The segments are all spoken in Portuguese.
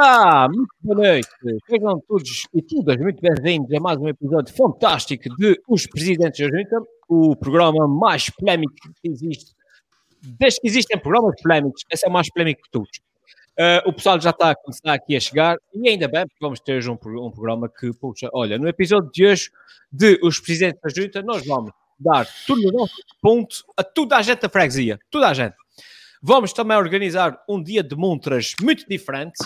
Olá, muito boa noite. Sejam todos e todas muito bem-vindos a mais um episódio fantástico de Os Presidentes da Junta, o programa mais polémico que existe. Desde que existem programas polémicos, esse é o mais polémico de todos. Uh, o pessoal já está a começar aqui a chegar e ainda bem, porque vamos ter hoje um, um programa que, puxa, olha, no episódio de hoje de Os Presidentes da Junta, nós vamos dar tudo no nosso ponto a toda a gente da freguesia, toda a gente. Vamos também organizar um dia de montras muito diferente.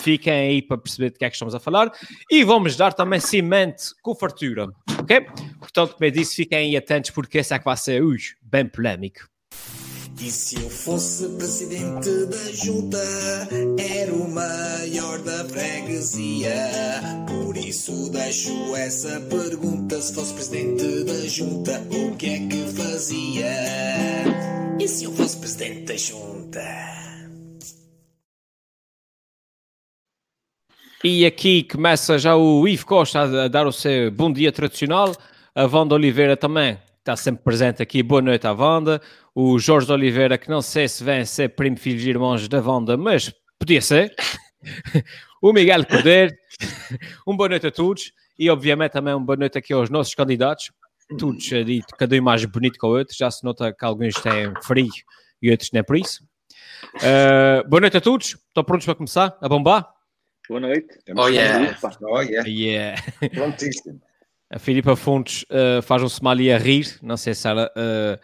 Fiquem aí para perceber de que é que estamos a falar. E vamos dar também cimento com fartura. Ok? Portanto, como eu disse, fiquem aí atentos porque esse é que vai ser ui, bem polémico. E se eu fosse presidente da junta, era o maior da freguesia. Por isso deixo essa pergunta: se fosse presidente da junta, o que é que fazia? E se eu fosse presidente da junta? E aqui começa já o Ivo Costa a dar o seu bom dia tradicional. A Wanda Oliveira também está sempre presente aqui. Boa noite à Wanda. O Jorge Oliveira, que não sei se vem ser primo, filhos e irmãos da Wanda, mas podia ser. o Miguel Cordeiro. um boa noite a todos. E, obviamente, também uma boa noite aqui aos nossos candidatos. Todos ali, cada um mais bonito que o outro. Já se nota que alguns têm frio e outros nem por isso. Uh, boa noite a todos. Estão prontos para começar a bombar? Boa noite. Oh yeah. oh yeah. yeah. Prontíssimo. A Filipa Fontes uh, faz um smiley a rir. Não sei se ela, uh,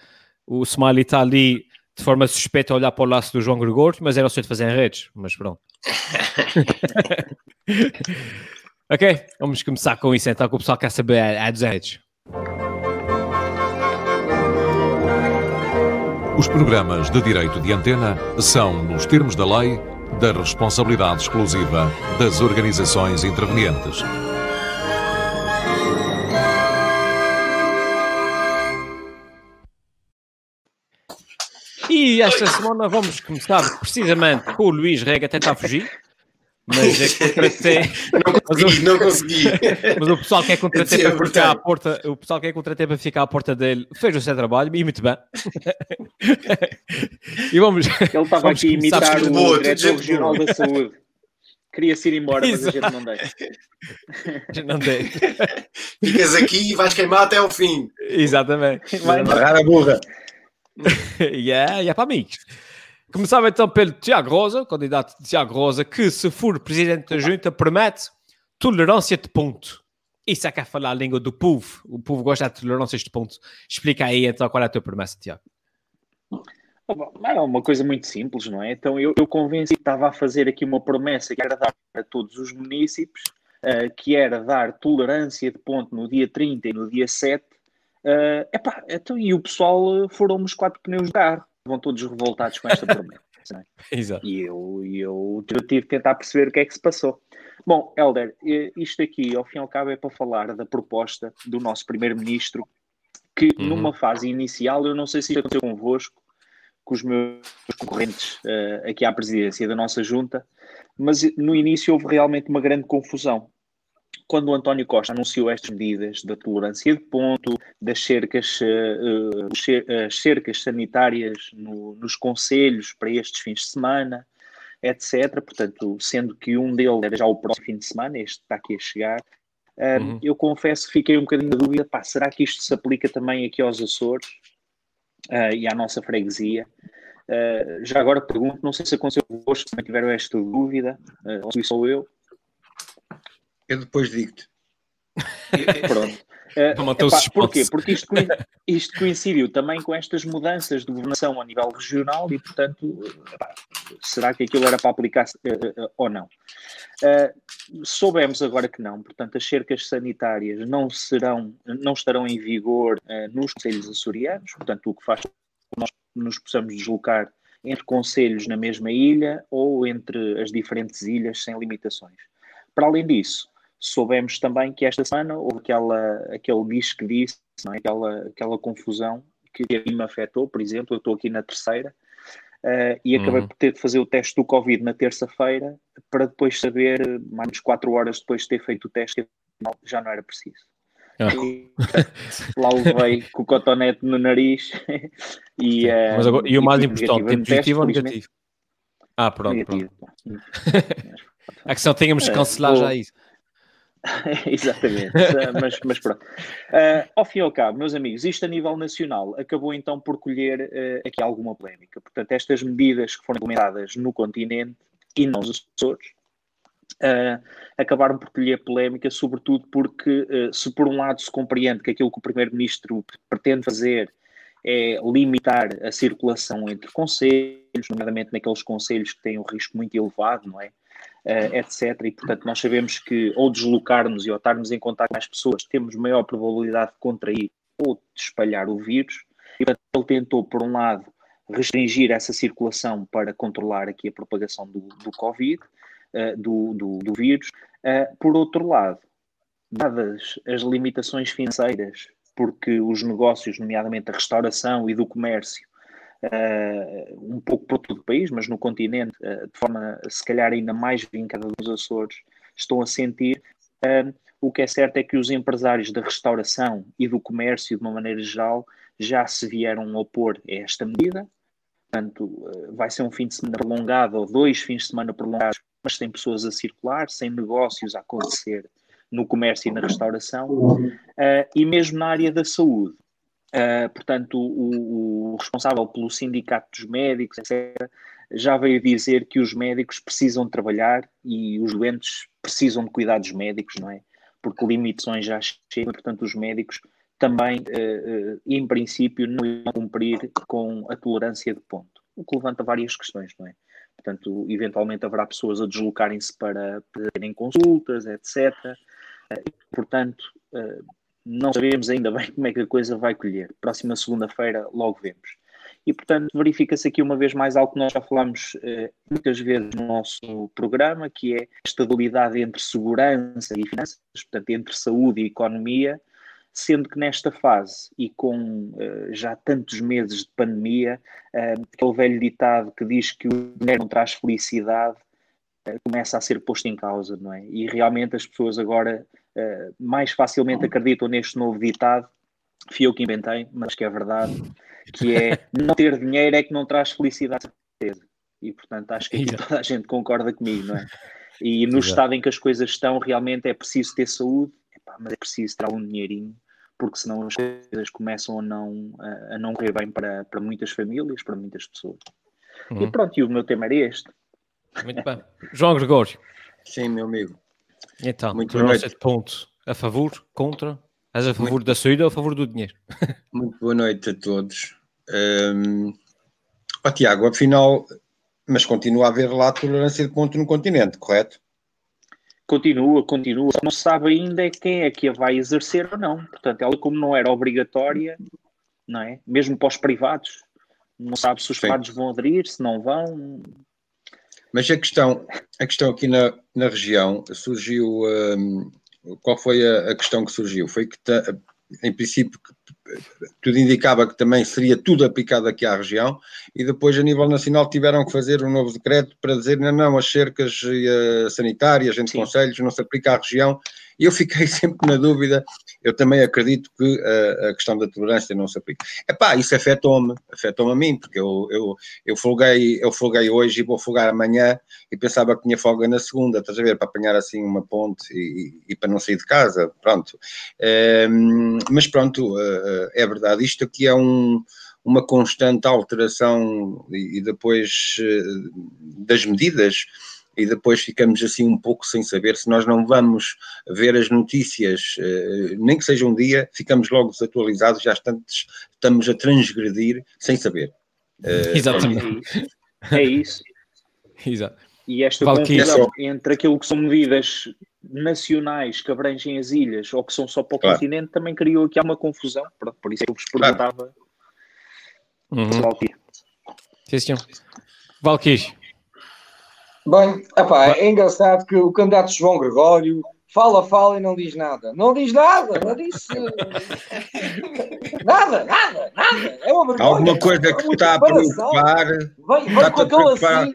o smiley está ali de forma suspeita a olhar para o laço do João Gregório, mas era o de fazer em redes. Mas pronto. ok, vamos começar com isso então, que o pessoal quer saber a, a dos redes. Os programas de direito de antena são, nos termos da lei, da responsabilidade exclusiva das organizações intervenientes. E esta semana vamos começar precisamente com o Luís Rega tentar fugir. Mas é que contratei. Não consegui, não consegui. Mas o pessoal que é contratei para ficar à porta, o pessoal que é contratei para ficar à porta dele fez o seu trabalho e muito bem. e vamos. Ele estava aqui a imitar o boa, diretor regional boa. da saúde. Queria-se ir embora, mas a gente não deixa. não deixa. Ficas aqui e vais queimar até ao fim. Exatamente. Vai amarrar a burra. yeah, yeah, para amigos. Começava então pelo Tiago Rosa, candidato Tiago Rosa, que se for presidente da junta promete tolerância de ponto. Isso é que é falar a língua do povo. O povo gosta de tolerâncias de ponto. Explica aí então qual é a tua promessa, Tiago. É uma coisa muito simples, não é? Então eu, eu convenci que estava a fazer aqui uma promessa que era dar a todos os municípios, uh, que era dar tolerância de ponto no dia 30 e no dia 7. Uh, epá, então, e o pessoal foram os quatro pneus de carro vão todos revoltados com esta promessa. É? Exato. E eu, eu, eu tive de tentar perceber o que é que se passou. Bom, Helder, isto aqui, ao fim e ao cabo, é para falar da proposta do nosso primeiro-ministro, que uhum. numa fase inicial, eu não sei se isto aconteceu convosco, com os meus concorrentes uh, aqui à presidência da nossa junta, mas no início houve realmente uma grande confusão, quando o António Costa anunciou estas medidas da tolerância de ponto, das cercas, uh, as cercas sanitárias no, nos conselhos para estes fins de semana, etc. Portanto, sendo que um deles era já o próximo fim de semana, este está aqui a chegar, uh, uhum. eu confesso que fiquei um bocadinho na dúvida, pá, será que isto se aplica também aqui aos Açores uh, e à nossa freguesia? Uh, já agora pergunto, não sei se aconteceu convosco, também tiveram esta dúvida, ou se sou eu. Eu depois digo-te. Pronto. Uh, epá, porquê? Porque isto, isto, coincidiu também com estas mudanças de governação a nível regional e, portanto, epá, será que aquilo era para aplicar uh, uh, ou não? soubemos agora que não, portanto, as cercas sanitárias não, serão, não estarão em vigor nos conselhos açorianos, portanto, o que faz com que nós nos possamos deslocar entre conselhos na mesma ilha ou entre as diferentes ilhas sem limitações. Para além disso, soubemos também que esta semana houve aquela, aquele bicho que disse, é? aquela, aquela confusão que a mim me afetou, por exemplo, eu estou aqui na terceira uh, e acabei uhum. por ter de fazer o teste do Covid na terça-feira para depois saber, mais de 4 horas depois de ter feito o teste, que já não era preciso. Ah. E, lá levei com o cotonete no nariz e, uh, Mas agora, e o mais importante, positivo ou negativo? Ah, pronto. Negativo. pronto. A questão tínhamos que cancelar já isso. Exatamente, mas, mas pronto. Uh, ao fim e ao cabo, meus amigos, isto a nível nacional acabou então por colher uh, aqui alguma polémica. Portanto, estas medidas que foram implementadas no continente e não nos Açores uh, acabaram por colher polémica, sobretudo porque, se por um lado se compreende que aquilo que o Primeiro-Ministro pretende fazer é limitar a circulação entre conselhos, nomeadamente naqueles conselhos que têm um risco muito elevado, não é? Uh, etc. E, portanto, nós sabemos que ou deslocarmos e ou estarmos em contato com as pessoas, temos maior probabilidade de contrair ou de espalhar o vírus. E, portanto, ele tentou, por um lado, restringir essa circulação para controlar aqui a propagação do, do Covid, uh, do, do, do, vírus. Uh, por outro lado, dadas as limitações financeiras, porque os negócios, nomeadamente a restauração e do comércio, um pouco por todo o país, mas no continente, uh, de forma se calhar ainda mais vincada dos Açores, estão a sentir. O que é certo é que os empresários da restauração e do comércio, de uma maneira geral, já se vieram opor a esta medida. Portanto, vai ser um fim de semana prolongado ou dois fins de semana prolongados, mas sem pessoas a circular, sem negócios a acontecer no comércio e na restauração, uh, e mesmo na área da saúde. Uh, portanto, o, o, responsável pelo sindicato dos médicos, etc., já veio dizer que os médicos precisam trabalhar e os doentes precisam de cuidados médicos, não é? Porque limitações já chegam, portanto, os médicos também, uh, uh, em princípio, não iam cumprir com a tolerância de ponto, o que levanta várias questões, não é? Portanto, eventualmente haverá pessoas a deslocarem-se para terem consultas, etc. portanto, não sabemos ainda bem como é que a coisa vai colher. Próxima segunda-feira logo vemos. E, portanto, verifica-se aqui uma vez mais algo que nós já falámos eh, muitas vezes no nosso programa, que é a estabilidade entre segurança e finanças, portanto, entre saúde e economia, sendo que nesta fase e com eh, já tantos meses de pandemia, eh, aquele velho ditado que diz que o dinheiro não traz felicidade, eh, começa a ser posto em causa, não é? E realmente as pessoas agora uh, mais facilmente acreditam neste novo ditado, fui eu que inventei, mas que é verdade, que é não ter dinheiro é que não traz felicidade. E portanto acho que aqui toda a gente concorda comigo, não é? E no Exato. estado em que as coisas estão, realmente é preciso ter saúde, epá, mas é preciso ter um dinheirinho, porque senão as coisas começam a não, a, a não correr bem para, para muitas famílias, para muitas pessoas. Uhum. E pronto, e o meu tema era este. Muito bem. João Gregório. Sim, meu amigo. Então, Muito boa noite. ponto. A favor? Contra? És a favor Muito... da saída ou a favor do dinheiro? Muito boa noite a todos. Um... Oh, Tiago, afinal, mas continua a haver lá tolerância de ponto no continente, correto? Continua, continua. Não se sabe ainda é quem é que a vai exercer ou não. Portanto, ela como não era obrigatória, não é? Mesmo para os privados, não sabe se os Sim. privados vão aderir, se não vão. Mas a questão, a questão aqui na, na região surgiu. Um, qual foi a, a, questão que surgiu? Foi que, em princípio, tudo indicava que também seria tudo aplicado aqui à região, e depois, a nível nacional, tiveram que fazer um novo decreto para dizer não, não, as cercas sanitárias entre Sim. conselhos não se aplica à região, e eu fiquei sempre na dúvida, eu também acredito que a, a questão da tolerância não se aplica. Epá, isso afetou-me, afetou-me a mim, porque eu, eu, eu, folguei, eu folguei hoje e vou folgar amanhã, e pensava que tinha folga na segunda, estás a ver, para apanhar assim uma ponte e, e para não sair de casa, pronto. É, mas pronto, eh, é verdade, isto aqui é um uma constante alteração e, depois eh, das medidas e depois ficamos assim um pouco sem saber se nós não vamos ver as notícias, eh, nem que seja um dia, ficamos logo desatualizados, já estamos, estamos a transgredir sem saber. Exatamente. É isso. Exato. E esta confusão entre aquilo que são medidas nacionais que abrangem as ilhas ou que são só para o claro. continente também criou aqui uma confusão. Por isso é que eu vos perguntava. Claro. Uhum. Sim, senhor. Valquís. Bem, epá, é engraçado que o candidato João Gregório fala, fala e não diz nada. Não diz nada, não disse nada, nada, nada. É uma vergonha. Alguma coisa que te está a preocupar. Vem, vem com aquele assim.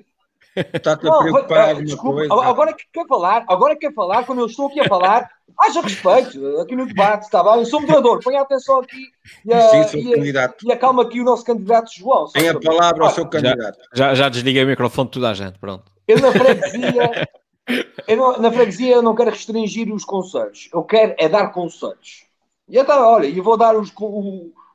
Está-te a preocupar alguma coisa. Agora que quer falar, agora quer falar, quando eu estou aqui a falar, haja respeito aqui no debate, está bem? Eu sou moderador, ponha atenção aqui e, a, Sim, sou e, candidato. e acalma aqui o nosso candidato João. Tem a palavra ao seu candidato. Já, já, já desliguei o microfone de toda a gente, pronto. Eu na freguesia, não, na freguesia eu não quero restringir os conselhos, eu quero é dar conselhos. E então, olha, eu vou dar os,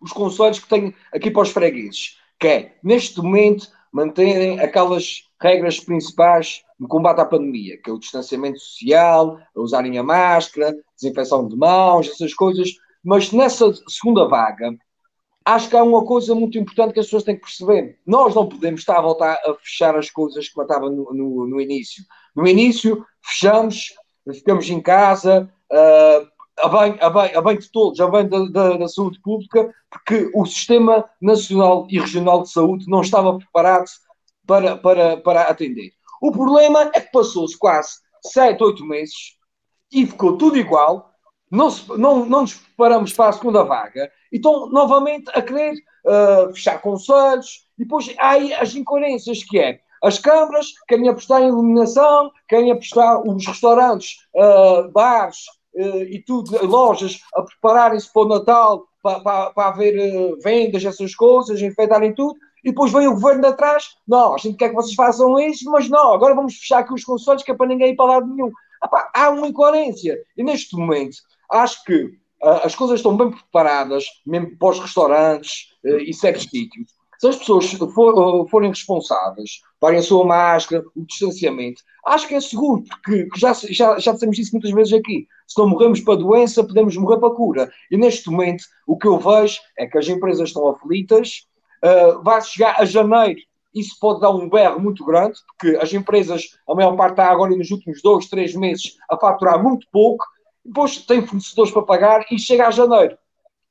os conselhos que tenho aqui para os fregueses, que é, neste momento, manterem aquelas regras principais no combate à pandemia, que é o distanciamento social, usarem a máscara, desinfecção de mãos, essas coisas, mas nessa segunda vaga, acho que há uma coisa muito importante que as pessoas têm que perceber. Nós não podemos estar a voltar a fechar as coisas que matava no, no, no início. No início, fechamos, ficamos em casa, uh, a, bem, a, bem, a bem de todos, a bem da, da, da, saúde pública, porque o sistema nacional e regional de saúde não estava preparado para, para, para atender. O problema é que passou-se quase 7, 8 meses e ficou tudo igual, não, se, não, não nos preparamos para a segunda vaga, e estão novamente a querer uh, fechar conselhos, e depois há aí as incoerências que é, as câmaras querem apostar em iluminação, querem apostar os restaurantes, uh, bares uh, e tudo, lojas a prepararem-se para o Natal, para, para, para haver vendas, essas coisas, enfeitarem tudo, e depois vem o governo de atrás, não, a gente quer que vocês façam isso, mas não, agora vamos fechar aqui os conselhos que é para ninguém ir para lado nenhum. Epá, há uma incoerência. E neste momento, acho que uh, as coisas estão bem preparadas, mesmo para os restaurantes uh, e certos sítios. Se as pessoas for, uh, forem responsáveis, parem a sua máscara, o distanciamento, acho que é seguro, porque já, já, já dissemos isso muitas vezes aqui. Se não morremos para a doença, podemos morrer para a cura. E neste momento, o que eu vejo é que as empresas estão aflitas, uh, vai chegar a janeiro isso pode dar um berro muito grande, porque as empresas, a maior parte está agora nos últimos dois, três meses a faturar muito pouco, depois tem fornecedores para pagar e chega a janeiro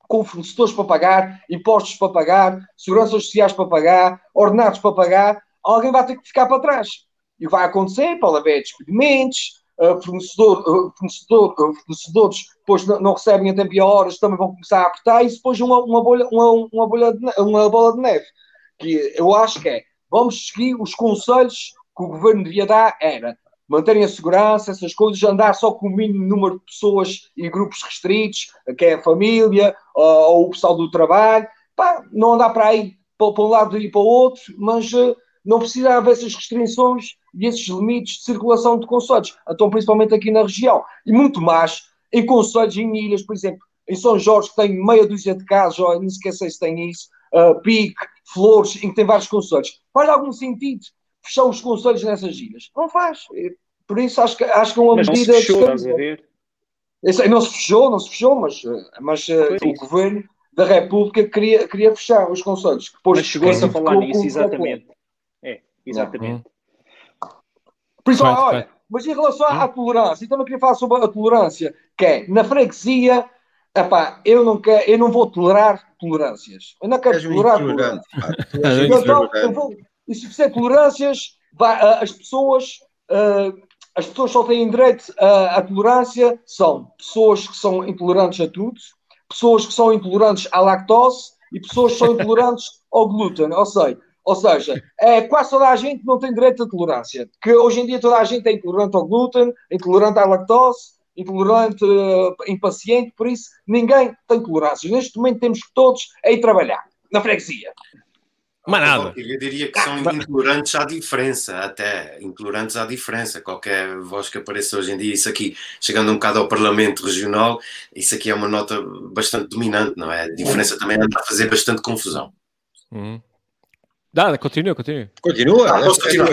com fornecedores para pagar, impostos para pagar, seguranças sociais para pagar, ordenados para pagar, alguém vai ter que ficar para trás. E vai acontecer, pode haver despedimentos, fornecedor, uh, fornecedor, uh, fornecedores depois não, recebem a tempo e a horas, também vão começar a apertar, e depois uma, uma, bolha, uma, uma, bolha de, uma bola de neve. Que eu acho que é, vamos seguir os conselhos que o governo devia dar, era manterem a segurança, essas coisas, andar só com o mínimo número de pessoas e grupos restritos, que é a família ou, o pessoal do trabalho, Pá, não andar para aí para, um lado e para o outro, mas não precisa haver essas restrições e esses limites de circulação de conselhos, então principalmente aqui na região, e muito mais em conselhos, em ilhas, por exemplo, em São Jorge, que tem meia dúzia de casos, ou nem sequer sei se tem isso, uh, Pique, Flores, em que tem vários conselhos. Faz algum sentido fechar os conselhos nessas ilhas? Não faz. Por isso acho que, acho que é uma mas medida. Não se fechou, estás a ver? Não se fechou, não se fechou, mas, mas uh, o governo da República queria, queria fechar os conselhos. Mas chegou-se a falar nisso, exatamente. É, exatamente. Isso, olha, mas em relação à, à tolerância, então eu queria falar sobre a tolerância, que é, na freguesia, epá, eu, não quero, eu não vou tolerar tolerâncias. Eu não quero És tolerar tolerâncias. então, eu vou, e se fizer tolerâncias, vai, as pessoas... Uh, as pessoas só têm direito à, à tolerância são pessoas que são intolerantes a tudo, pessoas que são intolerantes à lactose e pessoas que são intolerantes ao glúten. Ou seja, ou seja, é, quase toda a gente não tem direito à tolerância. Que hoje em dia toda a gente é intolerante ao glúten, intolerante à lactose, intolerante, uh, impaciente, por isso ninguém tem tolerâncias. Neste momento temos que todos ir trabalhar na freguesia. Mas nada. Eu diria que são intolerantes à diferença, até intolerantes à diferença. Qualquer voz que apareça hoje em dia, isso aqui, chegando um bocado ao Parlamento Regional, isso aqui é uma nota bastante dominante, não é? A diferença também anda a fazer bastante confusão. Uhum. Dá, continua, continua. Continua. Ah, posso continuar.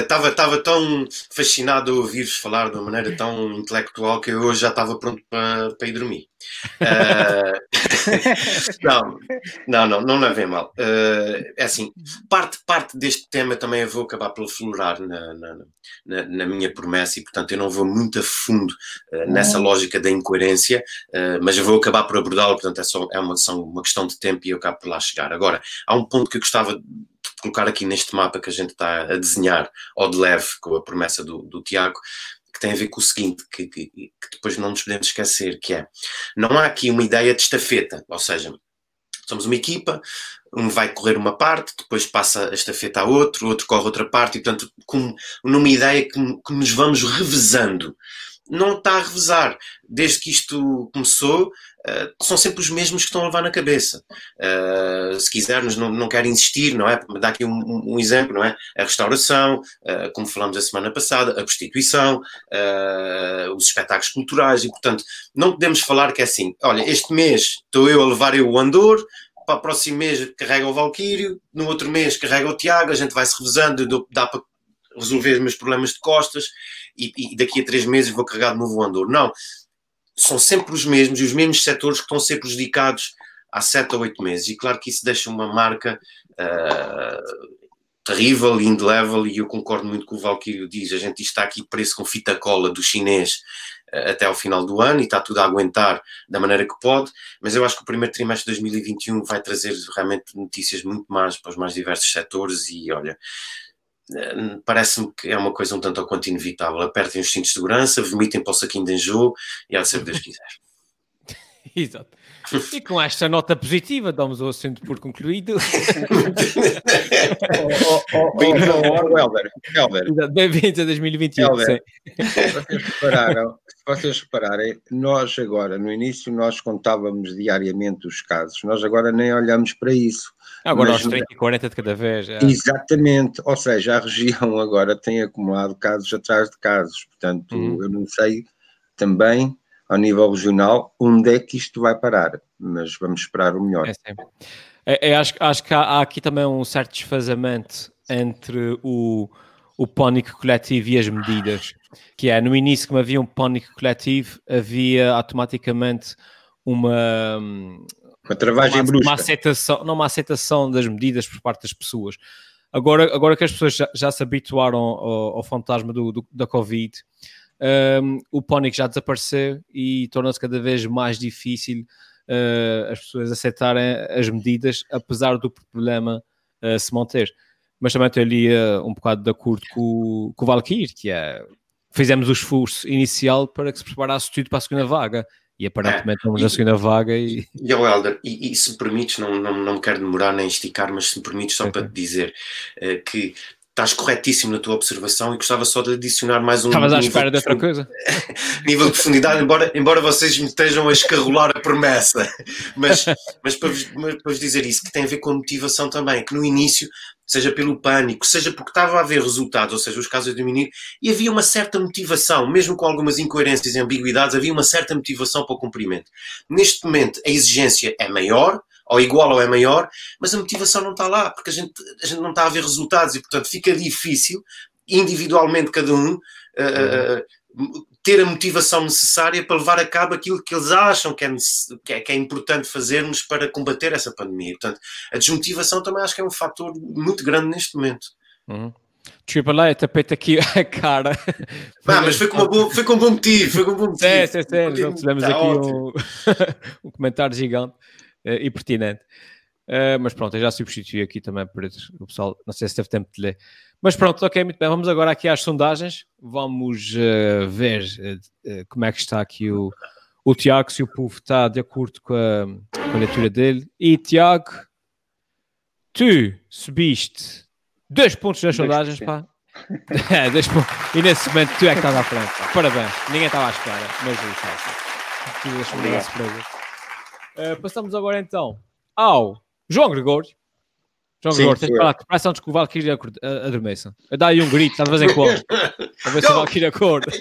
Estava uh, uh, tão fascinado a ouvir-vos falar de uma maneira tão intelectual que eu hoje já estava pronto para, para ir dormir. Uh, não, não, não, não levem mal. Uh, é assim, parte, parte deste tema também eu vou acabar por florar na, na, na, na, minha promessa e, portanto, eu não vou muito a fundo uh, nessa lógica da incoerência, mas eu vou acabar por abordá-lo, portanto, é, só, é uma, são uma questão de tempo e eu acabo por lá chegar. Agora, há um ponto que eu gostava de colocar aqui neste mapa que a gente está a desenhar, ou de leve, com a promessa do, do Tiago, que tem a ver com o seguinte, que, que, que, depois não nos podemos esquecer, que é, não há aqui uma ideia de estafeta, ou seja, somos uma equipa, um vai correr uma parte, depois passa a estafeta a outro, outro corre outra parte, e portanto, com, numa ideia que, que nos vamos revezando. não está a revezar. Desde que isto começou, uh, são sempre os mesmos que estão a levar na cabeça. Uh, se quisermos, não, não quero insistir, não é? Dar aqui um, um, exemplo, não é? A restauração, uh, como falamos a semana passada, a prostituição, os espetáculos culturais, e portanto, não podemos falar que é assim, olha, este mês estou eu a levar eu o Andor, para o próximo mês carrega o Valquírio, no outro mês carrega o Tiago, a gente vai se revezando, dá para resolver os meus problemas de costas e, e daqui a três meses vou carregar de novo o Andor. Não, são sempre os mesmos e os mesmos setores que estão a ser prejudicados há sete ou oito meses. E claro que isso deixa uma marca uh, terrível e indelével, e eu concordo muito com o Valkyrio diz, a gente está aqui preso com fita cola do chinês uh, até ao final do ano e está tudo a aguentar da maneira que pode, mas eu acho que o primeiro trimestre de 2021 vai trazer realmente notícias muito mais para os mais diversos setores e olha, parece-me que é uma coisa um tanto ou quanto inevitável. Apertem os cintos de segurança, vomitem para o saquinho de enjoo e há de ser o que Deus quiser. Exato. E com esta nota positiva, damos o assunto por concluído. Bem-vindos a 2021. Helder, se vocês, repararam, se vocês repararem, nós agora, no início, nós contávamos diariamente os casos, nós agora nem olhamos para isso. Agora aos 30 e 40 de cada vez. É. Exatamente, ou seja, a região agora tem acumulado casos atrás de casos, portanto, uhum. eu não sei também, ao nível regional, onde é que isto vai parar, mas vamos esperar o melhor. É, é, é acho, acho que há, há, aqui também um certo desfazamento entre o, o pânico coletivo e as medidas, que é, no início, como havia um pânico coletivo, havia automaticamente uma, uma travagem uma, brusca. Uma aceitação, não uma aceitação das medidas por parte das pessoas. Agora, agora que as pessoas já, já se habituaram ao, ao fantasma do, do, da Covid, um, o pânico já desapareceu e torna-se cada vez mais difícil uh, as pessoas aceitarem as medidas, apesar do problema uh, se manter. Mas também estou ali uh, um bocado de acordo com, com o Valkyrie, que é fizemos o esforço inicial para que se preparasse tudo para a segunda vaga. E aparentemente é, na segunda vaga e... E o Helder, e, e, se me permites, não, não, não quero demorar nem esticar, mas se me permites só para te dizer uh, que estás corretíssimo na tua observação e gostava só de adicionar mais um. Estavas à espera de, outra coisa? nível de profundidade, embora, embora vocês me estejam a escarrolar a promessa, mas, mas para, vos, para vos dizer isso, que tem a ver com a motivação também, que no início seja pelo pânico, seja porque estava a haver resultados, ou seja, os casos a diminuir, e havia uma certa motivação, mesmo com algumas incoerências e ambiguidades, havia uma certa motivação para o cumprimento. Neste momento, a exigência é maior, ou igual ou é maior, mas a motivação não está lá, porque a gente, a gente não está a ver resultados e, portanto, fica difícil, individualmente cada um, uh, uh, ter a motivação necessária para levar a cabo aquilo que eles acham que é, que é, que é, importante fazermos para combater essa pandemia. Portanto, a desmotivação também acho que é um fator muito grande neste momento. Uhum. Lá, eu tapete aqui a cara. Ah, mas foi com, uma boa, foi com um bom motivo, foi com um bom motivo. É, sim, sim, nós tivemos tá aqui um, um, comentário gigante e pertinente. Uh, mas pronto, eu já substituí aqui também para o pessoal, não sei se teve tempo de ler. Mas pronto, ok, muito bem. Vamos agora aqui às sondagens. Vamos uh, ver uh, como é que está aqui o, o Tiago, se o povo está de acordo com a, com a leitura dele. E Tiago, tu subiste dois pontos nas sondagens, pá. é, dois pontos. E nesse momento tu é que estás à frente. Pá. Parabéns. Ninguém estava à espera, mas o Tiago. Uh, passamos agora então ao João Gregório. João Sim, Gregório, tens de falar que parece antes que o Valkyrie adormeça. Dá aí um grito, de vez em quando. A ver se o Valkyrie acorda.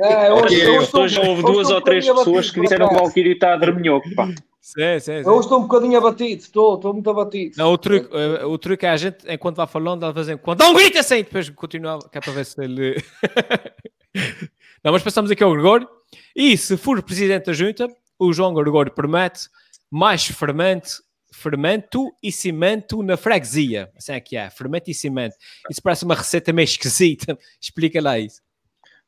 É, hoje, eu, hoje, hoje houve duas ou três pessoas que disseram que o Valkyrie está a dorminhoco, pá. Sim, sim, sim. Eu estou um bocadinho abatido, estou, estou muito abatido. Não, o truque, uh, o truque é a gente, enquanto vai falando, de vez em quando dá um grito assim, depois continua, que é para ver se ele. Não, mas passamos aqui ao Gregório. E se for presidente da junta, o João Gregório promete mais fermento fermento e cimento na freguesia. Assim é que é, fermento e cimento. Isso parece uma receita meio esquisita. Explica lá isso.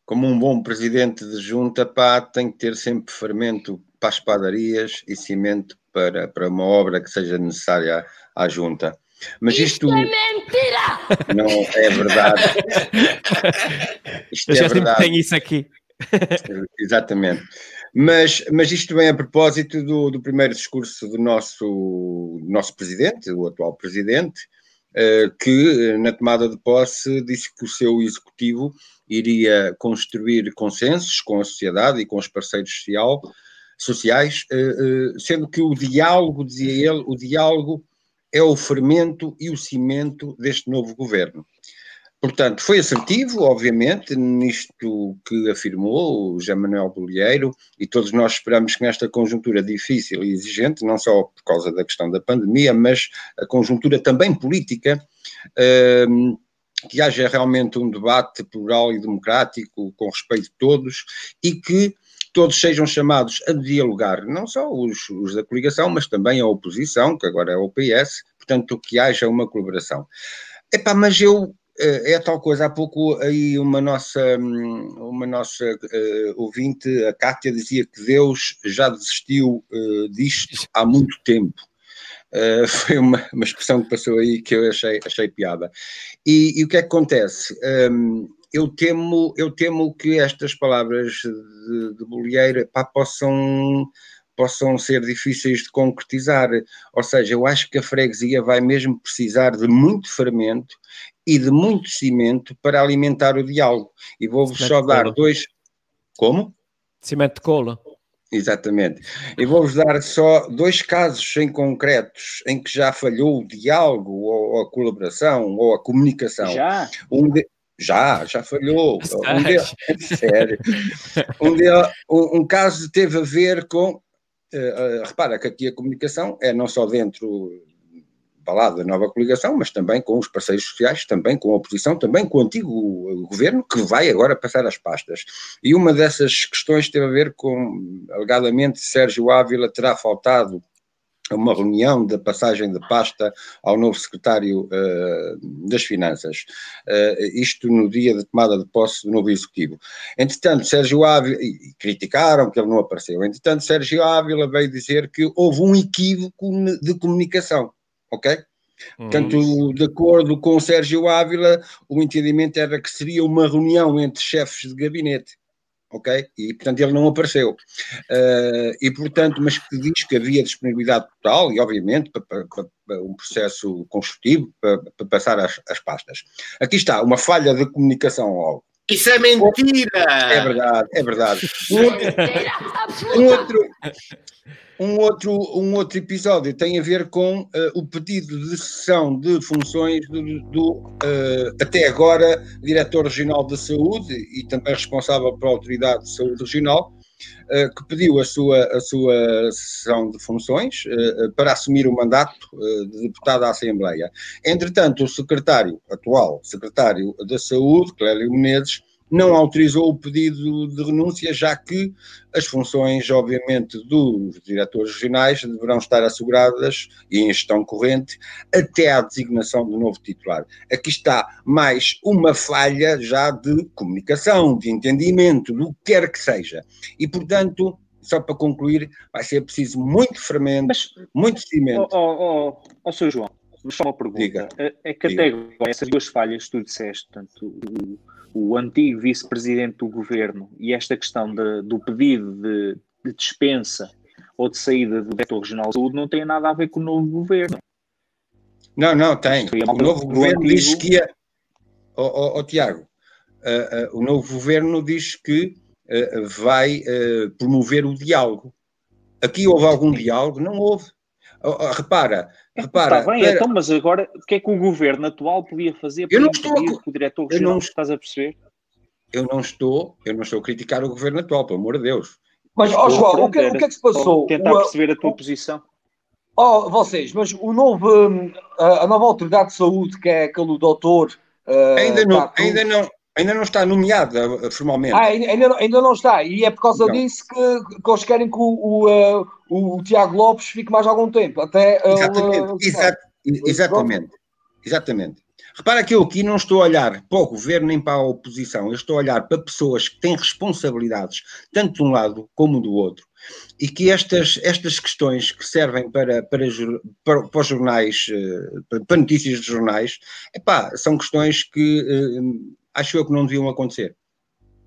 Como um bom presidente de junta, pá, tem que ter sempre fermento para as padarias e cimento para, para uma obra que seja necessária à, à junta. Mas isto, isto é mentira! Não é verdade. Isto Eu já é verdade. tenho isso aqui. Exatamente. Mas, mas isto vem a propósito do, do primeiro discurso do nosso, nosso presidente, o atual presidente, que na tomada de posse disse que o seu executivo iria construir consensos com a sociedade e com os parceiros social, sociais, sendo que o diálogo, dizia ele, o diálogo é o fermento e o cimento deste novo governo. Portanto, foi assertivo, obviamente, nisto que afirmou o José Manuel Bolieiro, e todos nós esperamos que nesta conjuntura difícil e exigente, não só por causa da questão da pandemia, mas a conjuntura também política, ehm, que haja realmente um debate plural e democrático, com respeito de todos, e que todos sejam chamados a dialogar, não só os, os da coligação, mas também a oposição, que agora é o PS, portanto, que haja uma colaboração. Epá, mas eu é, é tal coisa, há pouco aí uma nossa, uma nossa uh, ouvinte, a Cátia, dizia que Deus já desistiu uh, disto há muito tempo. Uh, foi uma, uma expressão que passou aí que eu achei, achei piada. E, e o que é que acontece? Um, eu temo, eu temo que estas palavras de, de Bolieira pá, possam possam ser difíceis de concretizar. Ou seja, eu acho que a freguesia vai mesmo precisar de muito fermento e de muito cimento para alimentar o diálogo. E vou-vos só dar dois. Como? Cimento de cola. Exatamente. E vou-vos dar só dois casos em concretos em que já falhou o diálogo, ou a colaboração, ou a comunicação. Já? Um de... Já, já falhou. Um de... Sério. Um, de... um, caso teve a ver com Uh, repara que aqui a comunicação é não só dentro lado da nova coligação, mas também com os parceiros sociais, também com a oposição, também com o antigo governo, que vai agora passar as pastas. E uma dessas questões teve a ver com, alegadamente, Sérgio Ávila terá faltado uma reunião da passagem de pasta ao novo secretário uh, das Finanças, uh, isto no dia de tomada de posse do novo executivo. Entretanto, Sérgio Ávila, e criticaram que ele não apareceu, entretanto, Sérgio Ávila veio dizer que houve um equívoco de comunicação, ok? Portanto, uhum. de acordo com Sérgio Ávila, o entendimento era que seria uma reunião entre chefes de gabinete ok? E, portanto, ele não apareceu. Uh, e, portanto, mas que diz que havia disponibilidade total e, obviamente, para, para, para um processo construtivo para, para passar as, as, pastas. Aqui está, uma falha de comunicação logo. Isso é mentira! É verdade, é verdade. Um, um outro, um outro, um outro episódio tem a ver com uh, o pedido de cessão de funções do, do uh, até agora, diretor regional de saúde e também responsável pela autoridade de saúde regional, uh, que pediu a sua, a sua cessão de funções para assumir o mandato de deputado à Assembleia. Entretanto, o secretário, atual secretário da Saúde, Clélio Menezes, não autorizou o pedido de renúncia, já que as funções, obviamente, dos diretores regionais deverão estar asseguradas e em gestão corrente até à designação do novo titular. Aqui está mais uma falha já de comunicação, de entendimento, do que quer que seja. E, portanto, só para concluir, vai ser preciso muito fermento, Mas, muito cimento. Ó oh, oh, oh, Sr. João, só uma pergunta. Diga. É, é que Diga. até agora, essas duas falhas que tu disseste, tanto o o antigo vice-presidente do governo e esta questão de, do pedido de, de, dispensa ou de saída do diretor regional de saúde não tem nada a ver com o novo governo. Não, não, tem. O novo governo antigo... diz que ia. Oh, oh, oh Tiago, uh, uh, o novo governo diz que uh, vai promover o diálogo. Aqui houve algum diálogo? Não houve. Oh, oh, repara, é, repara. Está bem, para... então, mas agora o que é que o governo atual podia fazer para eu não estou a... que o diretor regional, não... estás a perceber? Eu não estou, eu não estou a criticar o governo atual, pelo amor de Deus. Mas, ó, João, o que, o que é que se passou? Tentar o, perceber a tua o, posição. Ó, vocês, mas o novo, hum, a, a nova autoridade de saúde, que é aquele doutor. Uh, ainda, não, ainda, não, ainda não está nomeada uh, formalmente. Ah, ainda, ainda não está. E é por causa não. disso que, que eles querem que o, o, uh, o, Tiago Lopes fique mais algum tempo. Até, uh, exatamente, uh, exato, exatamente. Exatamente. Repara que eu aqui não estou a olhar para o governo nem para a oposição, eu estou a olhar para pessoas que têm responsabilidades, tanto de um lado como do outro, e que estas, estas questões que servem para, para, para, para os jornais, para notícias de jornais, epá, são questões que acho eu que não deviam acontecer.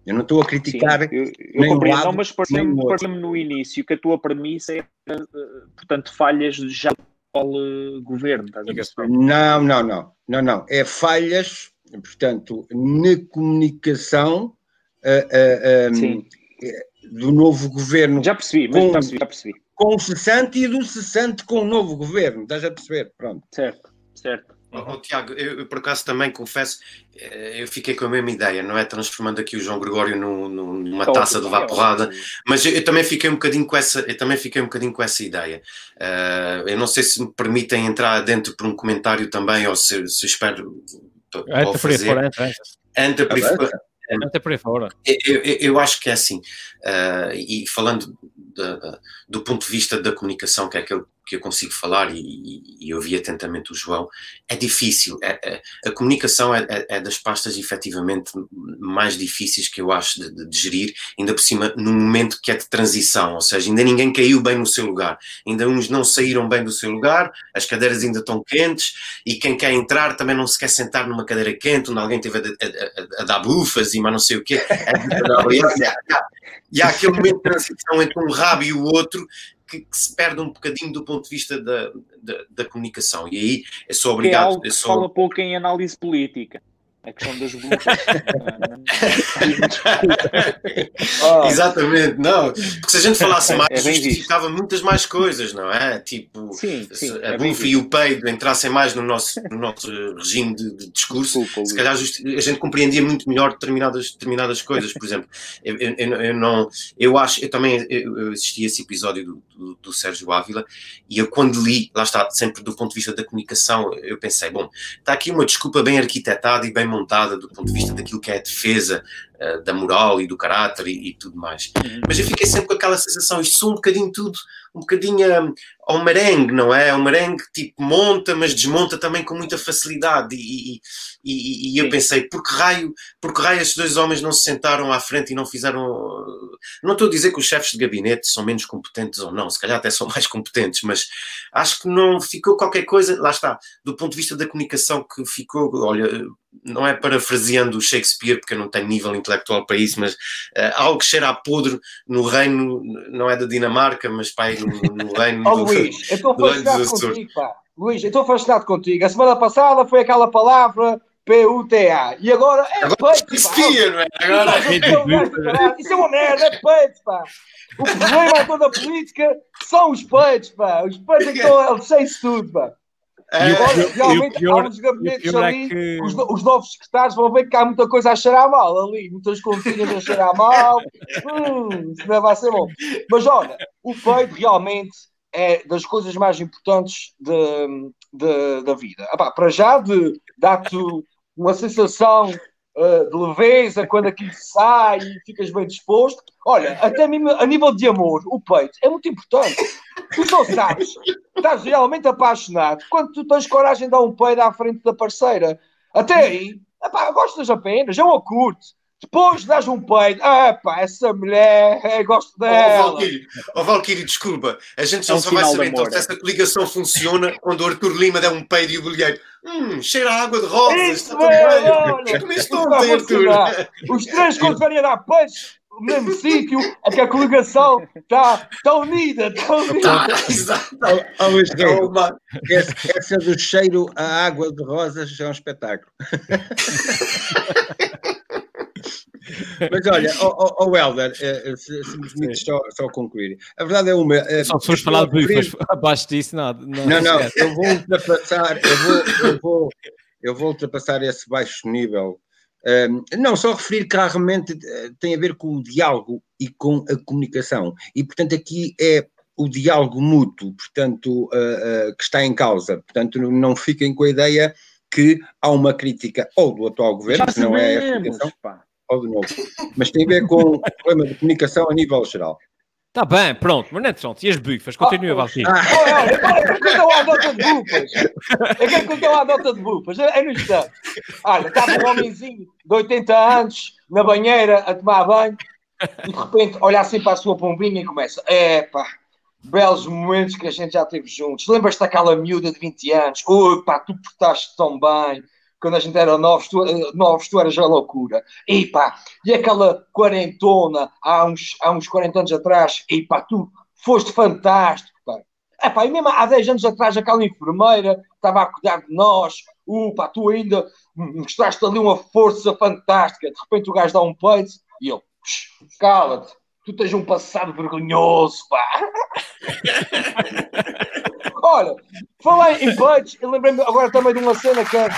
Eu não estou a criticar. Sim, eu, eu compreendo, lado, não, mas pareceu-me no início que a tua premissa é, portanto, falhas já atual governo. Não, não, não, não, não. É falhas, portanto, na comunicação uh, uh, um, do novo governo. Já percebi, mas com, já percebi, já percebi. Com o cessante e do cessante com o novo governo. Estás a perceber? Pronto. Certo, certo. Oh, Tiago, eu, eu, por acaso também confesso, eu fiquei com a mesma ideia, não é? Transformando aqui o João Gregório no, no, numa taça de vaporrada, mas eu, eu, também fiquei um bocadinho com essa, eu também fiquei um bocadinho com essa ideia. Uh, eu não sei se me permitem entrar dentro por um comentário também, ou se, se espero. Entra por aí fora, entra. Entra por aí fora. Entra por aí fora. Eu, eu, eu acho que é assim, uh, e falando de, do ponto de vista da comunicação, que é aquele que eu consigo falar e, e ouvi atentamente o João, é difícil. É, é, a comunicação é, é, é, das pastas efetivamente mais difíceis que eu acho de, de, de, gerir, ainda por cima num momento que é de transição, ou seja, ainda ninguém caiu bem no seu lugar, ainda uns não saíram bem do seu lugar, as cadeiras ainda estão quentes e quem quer entrar também não se quer sentar numa cadeira quente onde alguém teve a, a, a, a dar bufas e mais não sei o quê. e há aquele momento de transição entre um rabo e o outro que, que, se perde um bocadinho do ponto de vista da, da, da comunicação. E aí é só obrigado. É algo que só... fala pouco em análise política. A questão das blupas. oh. Exatamente, não. Porque se a gente falasse mais, é justificava muitas mais coisas, não é? Tipo, sim, sim, a é bufa e o peido entrassem mais no nosso, no nosso regime de, de discurso, se calhar a gente compreendia muito melhor determinadas, determinadas coisas. Por exemplo, eu, eu, eu não. Eu acho, eu também eu assisti esse episódio do, do, do Sérgio Ávila e eu, quando li, lá está, sempre do ponto de vista da comunicação, eu pensei, bom, está aqui uma desculpa bem arquitetada e bem montada do ponto de vista daquilo que é a defesa uh, da moral e do caráter e, e, tudo mais. Uhum. Mas eu fiquei sempre com aquela sensação, isto são um bocadinho tudo, um bocadinho um, ao merengue, não é? O merengue tipo monta, mas desmonta também com muita facilidade. E, e, e, eu pensei, por que raio, por que raio esses dois homens não se sentaram à frente e não fizeram. Não estou a dizer que os chefes de gabinete são menos competentes ou não, se calhar até são mais competentes, mas acho que não ficou qualquer coisa, lá está, do ponto de vista da comunicação que ficou, olha, não é parafraseando Shakespeare, porque eu não tenho nível intelectual para isso, mas uh, algo que cheira a podre no reino, não é da Dinamarca, mas pai, no, no reino do, Luís, eu estou fascinado contigo, pá. Luís, eu estou fascinado contigo. A semana passada foi aquela palavra P-U-T-A. E agora é agora peito, pá. não é? Agora é Isso é uma merda, é peito, pá. O problema é toda a política são os peitos, pá. Os peitos é que estão cheios de tudo, pá. É, Agora, realmente, pior, há uns gabinetes ali, é que... os, os, novos secretários vão ver que há muita coisa a cheirar mal ali, muitas continhas a cheirar mal. hum, isso não vai ser bom. Mas olha, o peito realmente é das coisas mais importantes de, de da vida. Ah, para já, dar-te uma sensação uh, de leveza quando aquilo sai e ficas bem disposto. Olha, até mesmo a nível de amor, o peito é muito importante. Tu só sabes, estás realmente apaixonado quando tu tens coragem de dar um peido à frente da parceira. Até aí, epá, gostas apenas, é uma curte. Depois dás um peido, ah pá, essa mulher, eu gosto dela. Oh, Valkyrie, oh, Valkyrie, desculpa, a gente só, é um só vai saber então se essa coligação funciona quando o Arthur Lima der um peido e o bilhete, hum, cheira a água de rosas, está tudo bem. Olha, Como estou, Arthur? Os três quando a dar peidos, no mesmo sítio, é que a coligação está tá unida, está unida. Tá, exato. Essa, essa do cheiro a água de rosas é um espetáculo. Mas olha, o oh, oh, oh Helder, eh, se, se me permites só, só concluir. A verdade é uma. É, só se fores falar de bifas, abaixo disso, nada. Não, não, não, eu vou ultrapassar, eu vou, eu vou, eu vou ultrapassar esse baixo nível. Um, não, só referir que realmente eh, tem a ver com o diálogo e com a comunicação. E, portanto, aqui é o diálogo mútuo, portanto, uh, uh, que está em causa. Portanto, não fiquem com a ideia que há uma crítica ou do atual governo, que não é a de novo. Mas tem a ver com o problema de comunicação a nível geral. Está bem, pronto, mas não é pronto. E as bifas? Continua, oh, Valkyrie. Ah, olha, olha, a nota de bufas. Eu quero contar a nota de bufas. É no instante. Olha, estava um homenzinho de 80 anos na banheira a tomar banho e de repente olha assim para a sua pombinha e começa: Epá, belos momentos que a gente já teve juntos. Lembras-te daquela miúda de 20 anos? Pá, tu portaste tão bem quando a gente era novos, tu, eh, novos, tu eras a loucura. E pá, e aquela quarentona há uns, há uns 40 anos atrás, e pá, tu foste fantástico. Pá. Epá, e mesmo há 10 anos atrás, aquela enfermeira estava a cuidar de nós, upa, tu ainda mostraste ali uma força fantástica, de repente o gajo dá um peito e eu, cala-te, tu tens um passado vergonhoso, pá. Olha, falar em peitos, eu lembrei-me agora também de uma cena que é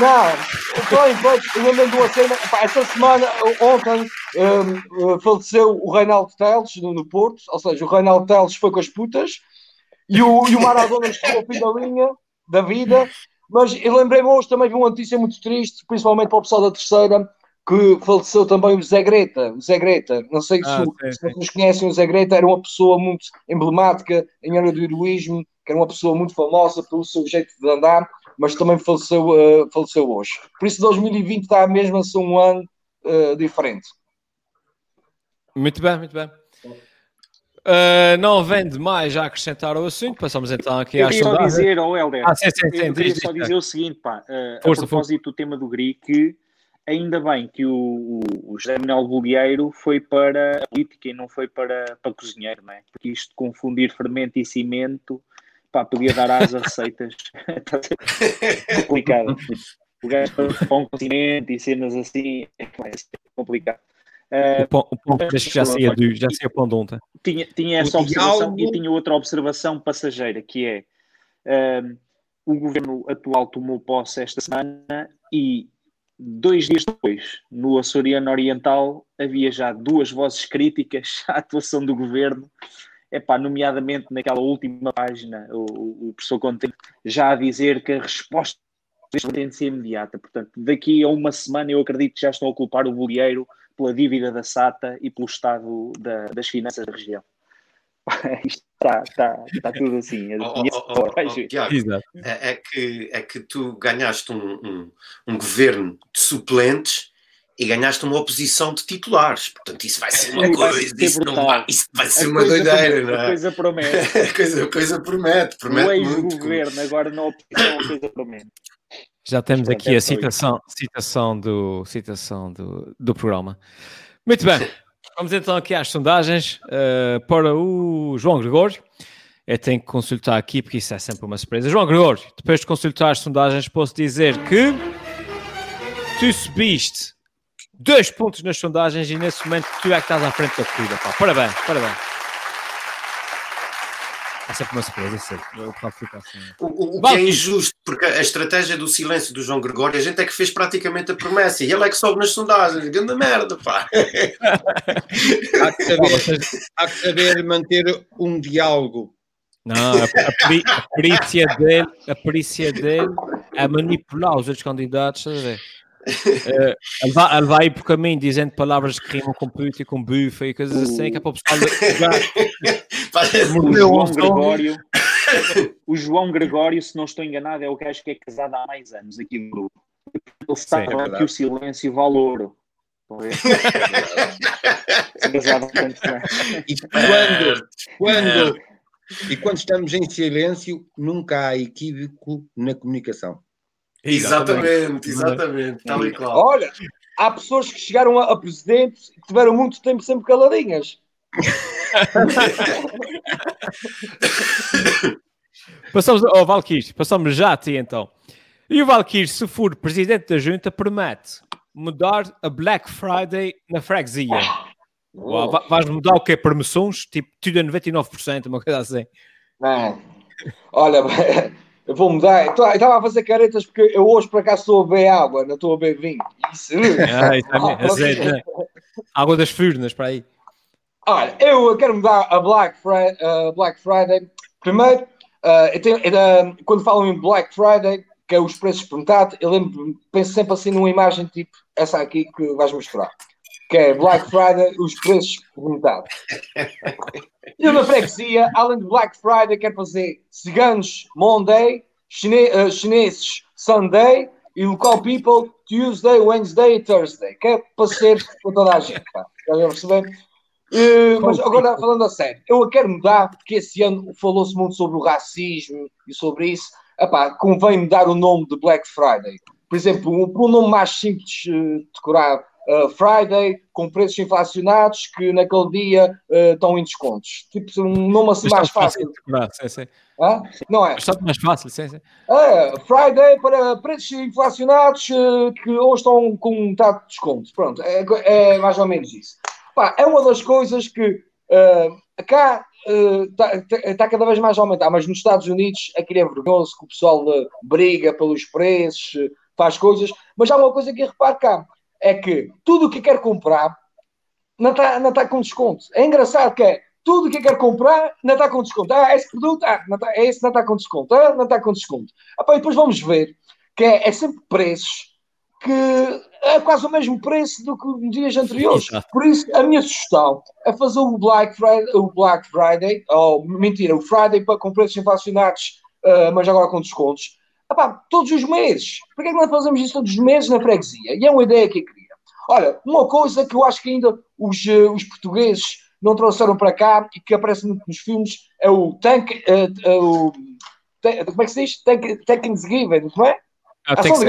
não, só em pontos, eu lembro de uma cena, pá, esta semana, ontem, um, uh, faleceu o Reinaldo Teles no, no, Porto, ou seja, o Reinaldo Teles foi com as putas e o, e o Maradona chegou ao fim da linha da vida, mas eu lembrei-me hoje também de uma notícia muito triste, principalmente para o pessoal da terceira, que faleceu também o Zé Greta. O Zé Greta, não sei ah, se, se vocês conhecem o Zé Greta, era uma pessoa muito emblemática em área do heroísmo, que era uma pessoa muito famosa pelo seu jeito de andar mas também faleceu, uh, faleceu hoje. Por isso 2020 está mesmo a ser um ano uh, diferente. Muito bem, muito bem. Uh, não havendo mais a acrescentar ao assunto, passamos então aqui à sondagem. Eu queria só dizer, ao oh, Helder, ah, sim, sim, sim, eu queria só dizer o seguinte, pá, uh, força, a propósito força. do tema do GRI, que ainda bem que o, o, o José Manuel Bolieiro foi para a política e não foi para, para cozinheiro, não é? Porque isto de confundir fermento e cimento pá, podia dar asa a receitas. Está complicado. O gajo para um continente e cenas assim é complicado. Uh, o pão, o pão que já saía, do, já saía pão de ontem. Tinha, tinha essa observação e tinha outra observação passageira que é uh, o governo atual tomou posse esta semana e dois dias depois, no Açoriano Oriental, havia já duas vozes críticas à atuação do governo epá, nomeadamente naquela última página, o, o professor Conte já a dizer que a resposta tem de ser imediata. Portanto, daqui a uma semana eu acredito que já estão a culpar o bolieiro pela dívida da SATA e pelo estado da, das finanças da região. Isto está, está, está tudo assim. Oh, oh, oh, Tiago, é, é, que, é que tu ganhaste um, um, um governo de suplentes e ganhaste uma oposição de titulares. Portanto, isso vai ser uma coisa, ser isso, não vai, isso vai ser a uma doideira, não é? A coisa promete. a, coisa, a coisa promete, promete. O ex-governo, agora na oposição, a coisa promete. Já temos aqui a citação, citação, do, citação do, do programa. Muito bem, vamos então aqui às sondagens uh, para o João Gregório. Eu tenho que consultar aqui porque isso é sempre uma surpresa. João Gregório, depois de consultar as sondagens, posso dizer que tu subiste dois pontos nas sondagens e nesse momento tu é que estás à frente da corrida. Pá. Parabéns, parabéns. É sempre uma surpresa, sempre. Assim. O, o, que é injusto, porque a estratégia do silêncio do João Gregório, a gente é que fez praticamente a promessa e ele é que sobe nas sondagens. Grande merda, pá. há, que saber, há que saber manter um diálogo. Não, a, a, a, perícia dele, a perícia dele é manipular os outros candidatos, estás a ver? Uh, ele, vai, ele vai por caminho dizendo palavras que rimam com puto e com bufa e coisas assim, que é para o pessoal o João Gregório. O João Gregório, se não estou enganado, é o gajo que é casado há mais anos aqui no grupo. Ele está Sim, é que o silêncio vale ouro. e quando, quando, e quando estamos em silêncio, nunca há equívoco na comunicação. Exatamente, exatamente, tal e qual. Olha, há pessoas que chegaram a, a presidente e tiveram muito tempo sempre caladinhas. passamos ao oh, Valkyrie, passamos já a ti então. E o Valkyrie, se for presidente da junta, promete mudar a Black Friday na freguesia. Oh. Vais mudar o quê? Promoções? Tipo, tudo a 99%, uma coisa assim. Não. Olha, eu vou mudar. Eu estava a fazer caretas porque eu hoje por acaso estou a beber água, não estou a beber vinho. Isso, ah, isso é azeite, né? Água das furnas para aí. Olha, eu quero mudar a Black, Friday. Uh, Black Friday. Primeiro, uh, eu tenho, uh, quando falam em Black Friday, que é os preços perguntados, eu lembro, penso sempre assim numa imagem tipo essa aqui que vais mostrar. Que é Black Friday, os preços perguntados. Eu na freguesia, além de Black Friday, quero fazer ciganos Monday, chine uh, chineses Sunday e local people Tuesday, Wednesday e Thursday. Que é para ser com toda a gente. Pá. Estás a perceber? Uh, mas agora falando a sério, eu quero mudar porque esse ano falou-se muito sobre o racismo e sobre isso. Epá, convém mudar o nome de Black Friday. Por exemplo, um, um nome mais simples, uh, decorado, uh, Friday com preços inflacionados que naquele dia uh, estão em descontos. Tipo, um nome assim mais fácil. Sim, sim. Ah? Não é? Está mais fácil, sim, sim. É, Friday para preços inflacionados uh, que hoje estão com um tato de desconto. Pronto, é, é, mais ou menos isso. Pá, é uma das coisas que cá está uh, tá cada vez mais a aumentar, mas nos Estados Unidos aquilo é vergonhoso que o pessoal uh, briga pelos preços, uh, faz coisas, mas há uma coisa que reparo cá, é que tudo o que quer comprar não está não tá com desconto. É engraçado que é tudo o que quer comprar não está com desconto. Ah, esse produto, ah, não tá, esse não está com desconto, ah, não está com desconto. Ah, pá, depois vamos ver que é, é sempre preços que é quase o mesmo preço do que nos dias anteriores. Por isso, a minha sugestão é fazer o Black Friday, o Black Friday ou mentira, o Friday para, com preços inflacionados, uh, mas agora com descontos. Epá, todos os meses. Por que é que não fazemos isso todos os meses na freguesia? E é uma ideia que eu queria. Olha, uma coisa que eu acho que ainda os, uh, os portugueses não trouxeram para cá e que aparece muito nos filmes é o Tank. Uh, uh, o, como é que se diz? Tank, Thanksgiving, não é? Ah, tem que ser.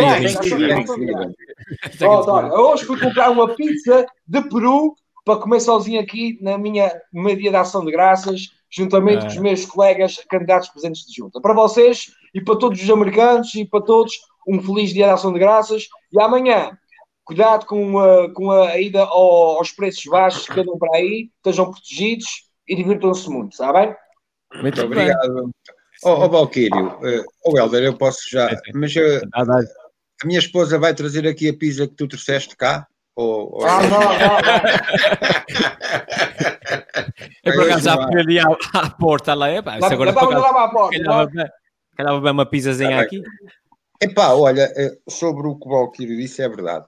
Hoje fui comprar uma pizza de Peru para comer sozinho aqui na minha, meu dia de ação de graças, juntamente ah. com os meus colegas candidatos presentes de junta. Para vocês e para todos os americanos e para todos, um feliz dia de ação de graças. E amanhã, cuidado com a, com a ida aos preços baixos que andam para aí, estejam protegidos e divirtam-se muito, está bem? Muito obrigado. Ó oh, oh, Valquírio, uh, oh Helder, eu posso já, mas uh, a minha esposa vai trazer aqui a pizza que tu trouxeste cá? Ou, ou... Ah, não, não, não. eu por acaso já fui ali à, à porta lá, é pá, lá, agora para lá à porta. Calhava bem uma pizzazinha ah, aqui. Epá, olha, eh, sobre o que o Valquírio disse, é verdade.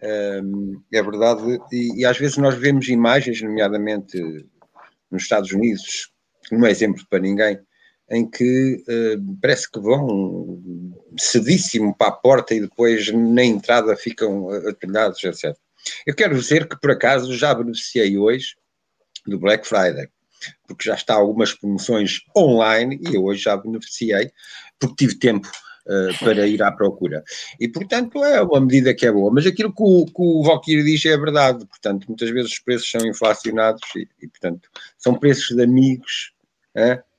É verdade, e, e, às vezes nós vemos imagens, nomeadamente nos Estados Unidos, não é exemplo para ninguém, em que parece que vão cedíssimo para a porta e depois na entrada ficam atalhados, etc. Eu quero dizer que por acaso já beneficiei hoje do Black Friday, porque já está algumas promoções online e eu hoje já beneficiei, porque tive tempo uh, para ir à procura. E portanto é uma medida que é boa, mas aquilo que o, que o Valkyrie diz é verdade, portanto muitas vezes os preços são inflacionados e, e portanto são preços de amigos,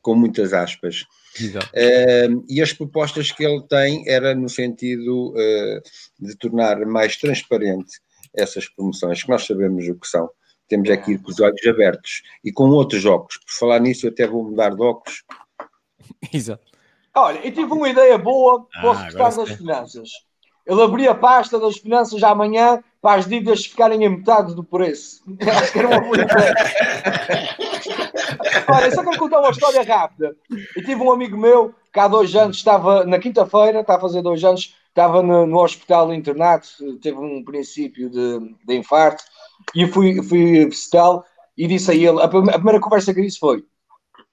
com muitas aspas. Uh, e as propostas que ele tem era no sentido uh, de tornar mais transparente essas promoções, que nós sabemos o que são. Temos aqui com os olhos abertos e com outros óculos. Por falar nisso, eu até vou mudar de óculos. Exato. Olha, eu tive uma ideia boa para ah, o das Finanças. Ele abria a pasta das finanças amanhã para as dívidas ficarem a metade do preço. Acho que era uma boa ideia. Olha, só quero contar uma história rápida. Eu tive um amigo meu que há dois anos estava, na quinta-feira, está a fazer dois anos, estava no, no hospital internado, teve um princípio de, de infarto, e fui, fui visitá-lo e disse a ele, a, primeira conversa que disse foi,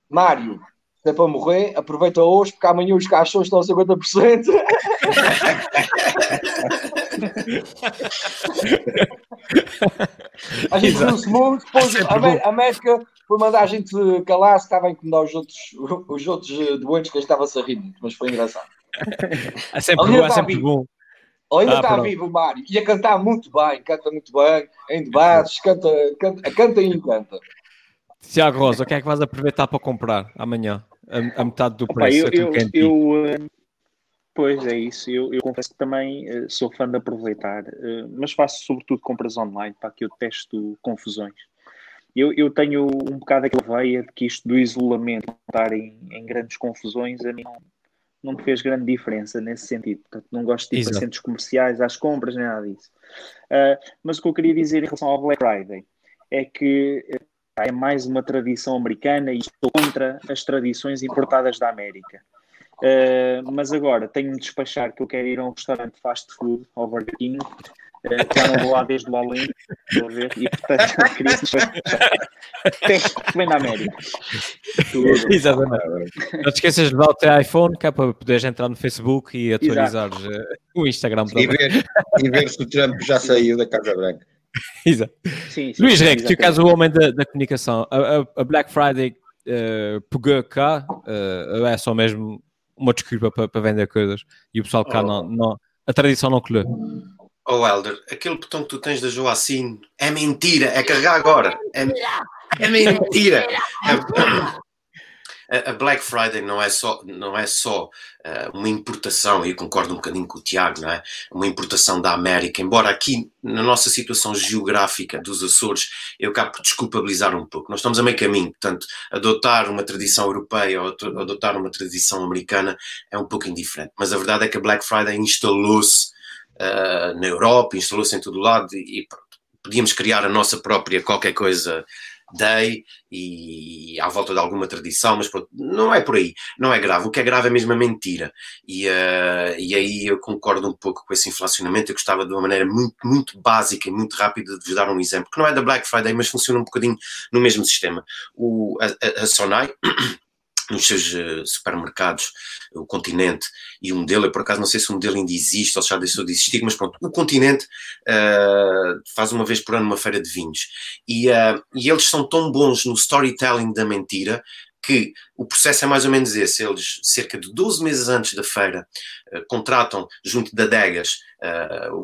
Mário, se é para morrer, aproveita hoje, porque amanhã os caixões estão a 50%. a gente viu-se muito, depois a, a médica foi mandar a gente calar se estava a incomodar os outros, os outros eh, doentes que estava-se a rir mas foi engraçado. É sempre bom, é sempre bom. Ainda ah, está pronto. vivo o Mário e a cantar muito bem, canta muito bem, em debates, canta, canta, canta e encanta. Tiago Rosa, o que é que vais aproveitar para comprar amanhã? A, a metade do preço. Opa, eu, eu, eu, eh, pois é isso, eu, eu confesso que também uh, sou fã de aproveitar, uh, mas faço sobretudo compras online para que eu testo confusões. Eu, eu tenho um bocado aquela veia de que isto do isolamento, estar em, em grandes confusões, a mim não, não me fez grande diferença nesse sentido. Portanto, não gosto de ir para centros comerciais, às compras, nem nada disso. Uh, mas o que eu queria dizer em relação ao Black Friday é que uh, é mais uma tradição americana e estou contra as tradições importadas da América. Uh, mas agora tenho de despachar que eu quero ir a um restaurante fast food ao Burger King já não vou lá desde o estou a ver, e portanto queria tem que vem da América. Exatamente. Não te esqueças de levar o teu iPhone, que é para poderes entrar no Facebook e atualizar uh, o Instagram e ver, e ver se o Trump já saiu da Casa Branca. Exato. Sim, sim, Luís Rex, tu és o homem da, da comunicação. A, a, a, Black Friday uh, pegou cá, uh, é só mesmo uma desculpa para, para vender coisas e o pessoal cá oh. não, não, a tradição não colheu. Oh, Helder, aquele botão que tu tens da Joacine é mentira, é carregar agora. É, é mentira. É, a Black Friday não é só, não é só uh, uma importação, e eu concordo um bocadinho com o Tiago, não é? Uma importação da América, embora aqui na nossa situação geográfica dos Açores eu acabo por desculpabilizar um pouco. Nós estamos a meio caminho, portanto, adotar uma tradição europeia ou adotar uma tradição americana é um pouco indiferente. Mas a verdade é que a Black Friday instalou-se uh, na Europa, instalou-se em todo lado e, podíamos criar a nossa própria qualquer coisa day e à volta de alguma tradição, mas pronto, não é por aí, não é grave. O que é grave é mesmo a mentira. E, uh, e aí eu concordo um pouco com esse inflacionamento. Eu gostava de uma maneira muito, muito básica e muito rápida de vos dar um exemplo, que não é da Black Friday, mas funciona um bocadinho no mesmo sistema. O, a, a, a Sonai nos seus uh, supermercados, o Continente e o modelo, eu por acaso não sei se o modelo ainda existe ou se já deixou de existir, mas pronto, o Continente uh, faz uma vez por ano uma feira de vinhos e, uh, e eles são tão bons no storytelling da mentira que o processo é mais ou menos esse. Eles, cerca de 12 meses antes da feira, contratam, junto de adegas,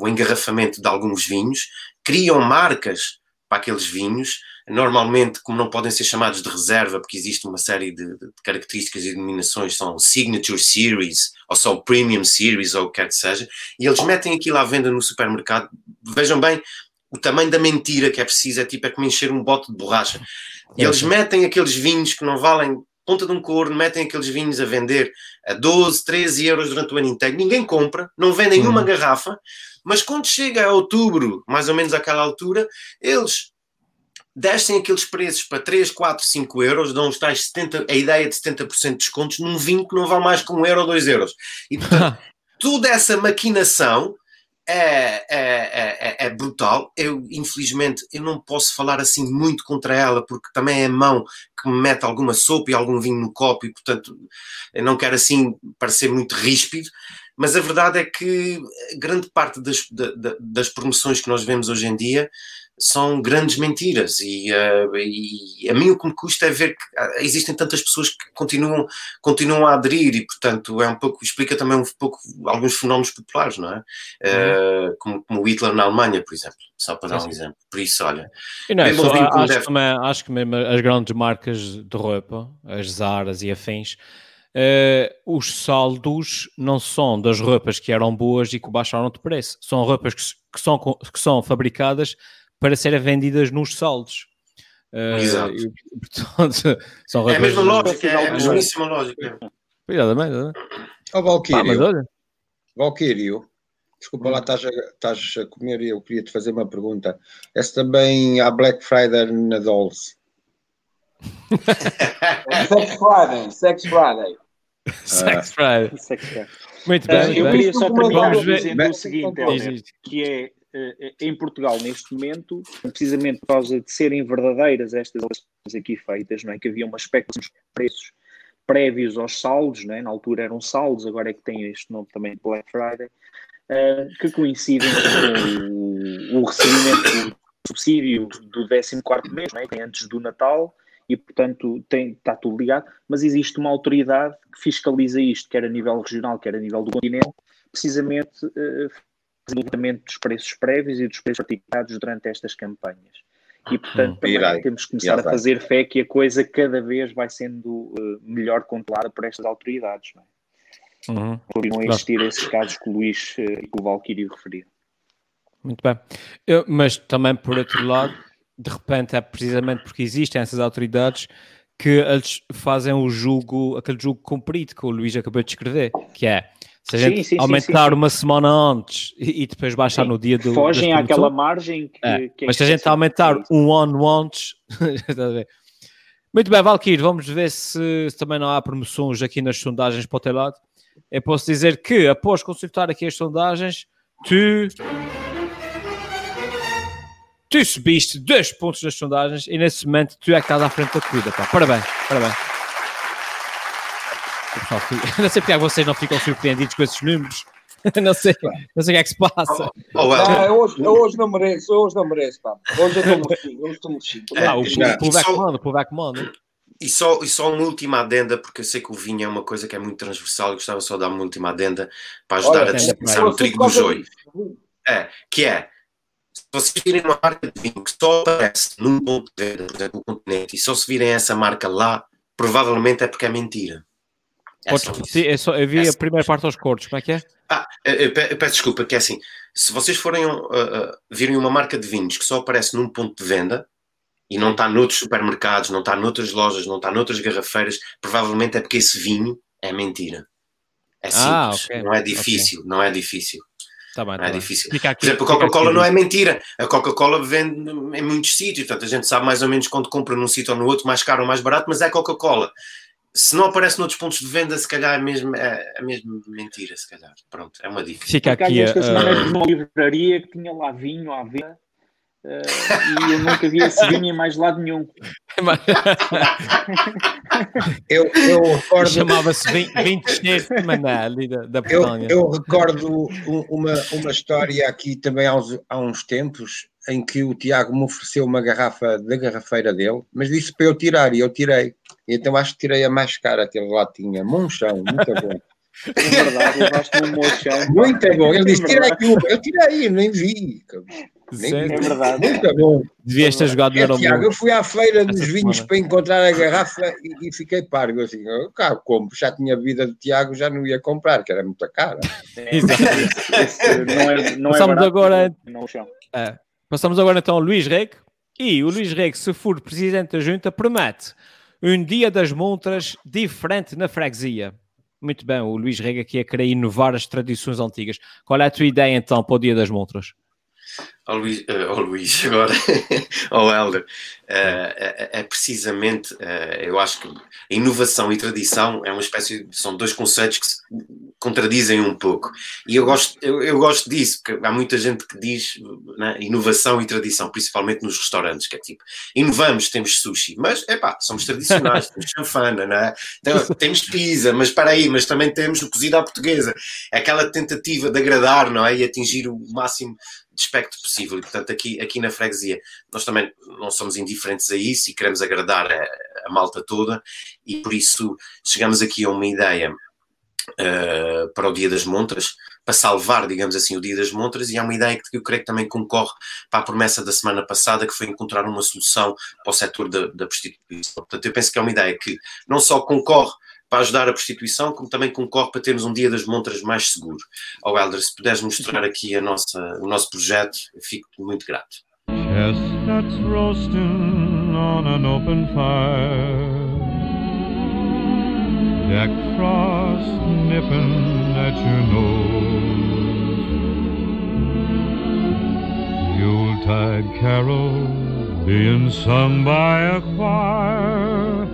o engarrafamento de alguns vinhos, criam marcas para aqueles vinhos, Normalmente, como não podem ser chamados de reserva, porque existe uma série de, de características e denominações, são Signature Series, ou só Premium Series, ou o que quer que seja, e eles metem aquilo à venda no supermercado. Vejam bem, o tamanho da mentira que é preciso é tipo é como encher um bote de borracha. E eles metem aqueles vinhos que não valem ponta de um corno, metem aqueles vinhos a vender a 12, 13 euros durante o ano inteiro. Ninguém compra, não vendem uhum. uma garrafa, mas quando chega a outubro, mais ou menos àquela altura, eles descem aqueles preços para 3, 4, 5 euros, dão os tais 70, a ideia de 70% de descontos num vinho que não vale mais que 1 euro ou 2 euros. E portanto, toda essa maquinação é, é, é, é, brutal. Eu, infelizmente, eu não posso falar assim muito contra ela, porque também é a mão que me mete alguma sopa e algum vinho no copo, e portanto, eu não quero assim parecer muito ríspido, mas a verdade é que grande parte das, das promoções que nós vemos hoje em dia são grandes mentiras e, uh, e, a mim o que me custa é ver que ah, existem tantas pessoas que continuam, continuam a aderir e portanto é um pouco, explica também um pouco alguns fenómenos populares, não é? Uh, como, como o Hitler na Alemanha, por exemplo, só para dar um exemplo. Por isso, olha... E não, é só, acho, deve... também, acho que mesmo as grandes marcas de roupa, as Zaras e afins, Uh, os saldos não são das roupas que eram boas e que baixaram de preço, são roupas que, que, são, que são fabricadas para serem vendidas nos saldos. Uh, Exato. E, portanto, são é a mesma lógica, é a mesmíssima lógica. Exatamente. Ó oh, Valkyrio, Valkyrio, desculpa lá, estás a, estás a comer e eu queria te fazer uma pergunta. Essa também há Black Friday na Dolls? Sex Friday, Sex Friday. Sex Friday. Sex Friday. Muito bem. eu queria só terminar dizendo o seguinte, que é eh, em Portugal, neste momento, precisamente por causa de serem verdadeiras estas eleições aqui feitas, não é? Que havia uma especulação de preços prévios aos saldos, não é? na altura eram saldos, agora é que tem este nome também de Black Friday, uh, que coincidem com o, o recebimento do subsídio do 14 mês, não é? é? antes do Natal, e portanto tem, está tudo ligado, mas existe uma autoridade que fiscaliza isto, quer a nível regional, quer a nível do continente, precisamente uh, levantamento dos preços prévios e dos preços praticados durante estas campanhas. E, portanto, também Irei. temos que começar a fazer fé que a coisa cada vez vai sendo uh, melhor controlada por estas autoridades. Não é? uhum. Continuam a existir esses casos que o Luís uh, e que o Valkyrie referiram. Muito bem. Eu, mas também, por outro lado, de repente é precisamente porque existem essas autoridades que eles fazem o julgo, aquele julgo cumprido que o Luís acabou de escrever, que é se a gente sim, sim, aumentar sim, uma semana antes e, e depois baixar no dia do. Fogem àquela margem que, é. que é Mas se a gente aumentar um ano antes. Muito bem, Valkyrie, vamos ver se, se, também não há promoções aqui nas sondagens para o teu lado. Eu posso dizer que após consultar aqui as sondagens, tu. Tu subiste dois pontos nas sondagens e nesse momento tu é que estás à frente da corrida. Pá. Parabéns, parabéns. Não sei porque é vocês não ficam surpreendidos com esses números. Não sei, não sei o que é que se passa. Oh, well. ah, hoje, hoje não mereço, hoje não mereço, pá. Hoje eu estou mexido, hoje estou mexido. Ah, o, povo é que manda, o povo é manda. E só, e só uma última adenda, porque eu sei que o vinho é uma coisa que é muito transversal, e gostava só de dar uma última adenda para ajudar Olha, a distinção o trigo do joio. É, que é, vocês virem uma marca de vinho que só aparece num ponto de venda, por exemplo, no continente, e só se virem essa marca lá, provavelmente é porque é mentira. É Podes repetir? É só, eu vi é a primeira parte aos cortes, como é que é? Ah, eu peço desculpa, que é assim, se vocês forem uh, uh, virem uma marca de vinhos que só aparece num ponto de venda, e não está noutros supermercados, não está noutras lojas, não está noutras garrafeiras, provavelmente é porque esse vinho é mentira. É ah, simples, ah, okay. não é difícil, okay. não é difícil. Tá bem, tá é bem. difícil. Aqui, Por exemplo, a Coca-Cola não é mentira. A Coca-Cola vende em muitos sítios, portanto a gente sabe mais ou menos quando compra num sítio ou no outro, mais caro ou mais barato, mas é Coca-Cola. Se não aparece noutros pontos de venda, se calhar é mesmo, é, é mesmo mentira, se calhar. Pronto, é uma dica. Fica aqui. Semana uh... numa livraria que tinha lá vinho à venda Uh, e eu nunca vi esse vinho em mais lado nenhum. eu, eu recordo. Chamava-se vinho de maná ali da, da eu, eu, recordo uma, uma história aqui também há uns, há uns tempos em que o Tiago me ofereceu uma garrafa da garrafeira dele, mas disse para eu tirar e eu tirei. E então acho que tirei a mais cara que ele lá tinha. Monchão, muito bom. É verdade, levaste um mochão. Muito bom. Ele disse: tira aqui Eu tirei, nem vi. Nem é verdade. Muito bom. Devias ter jogado é, Tiago, eu fui à feira dos vinhos semana. para encontrar a garrafa e, e fiquei pargo. Assim, eu cá compro, já tinha a vida do Tiago, já não ia comprar, que era muito cara. É, não é, não é Passamos barato, agora. Não, é. Passamos agora então ao Luís Reg. E o Luís Reg, se for presidente da junta, promete um dia das montras diferente na freguesia. Muito bem, o Luís Rega aqui a querer inovar as tradições antigas. Qual é a tua ideia então para o Dia das Montras? Ao Luís, ao Luís agora, ao Helder, uh, é, é, precisamente, uh, eu acho que inovação e tradição é uma espécie, são dois conceitos que se contradizem um pouco. E eu gosto, eu, eu gosto disso, porque há muita gente que diz né, inovação e tradição, principalmente nos restaurantes, que é tipo, inovamos, temos sushi, mas, é pá, somos tradicionais, temos chanfana, né? então, temos pizza, mas para aí, mas também temos o cozido à portuguesa. É aquela tentativa de agradar, não é? E atingir o máximo de possível. E, portanto, aqui, aqui na freguesia, nós também não somos indiferentes a isso e queremos agradar a, a malta toda, e por isso chegamos aqui a uma ideia uh, para o Dia das Montras, para salvar, digamos assim, o Dia das Montras, e há uma ideia que eu creio que também concorre para a promessa da semana passada, que foi encontrar uma solução para o setor da, da prostituição. Portanto, eu penso que é uma ideia que não só concorre para ajudar a prostituição, como também concorre para termos um dia das montras mais seguro. Ao oh, Helder, se puderes mostrar aqui a nossa, o nosso projeto, fico muito grato. Chestnuts roasting on an open fire Jack Frost nipping at your nose Yuletide carols being sung by a choir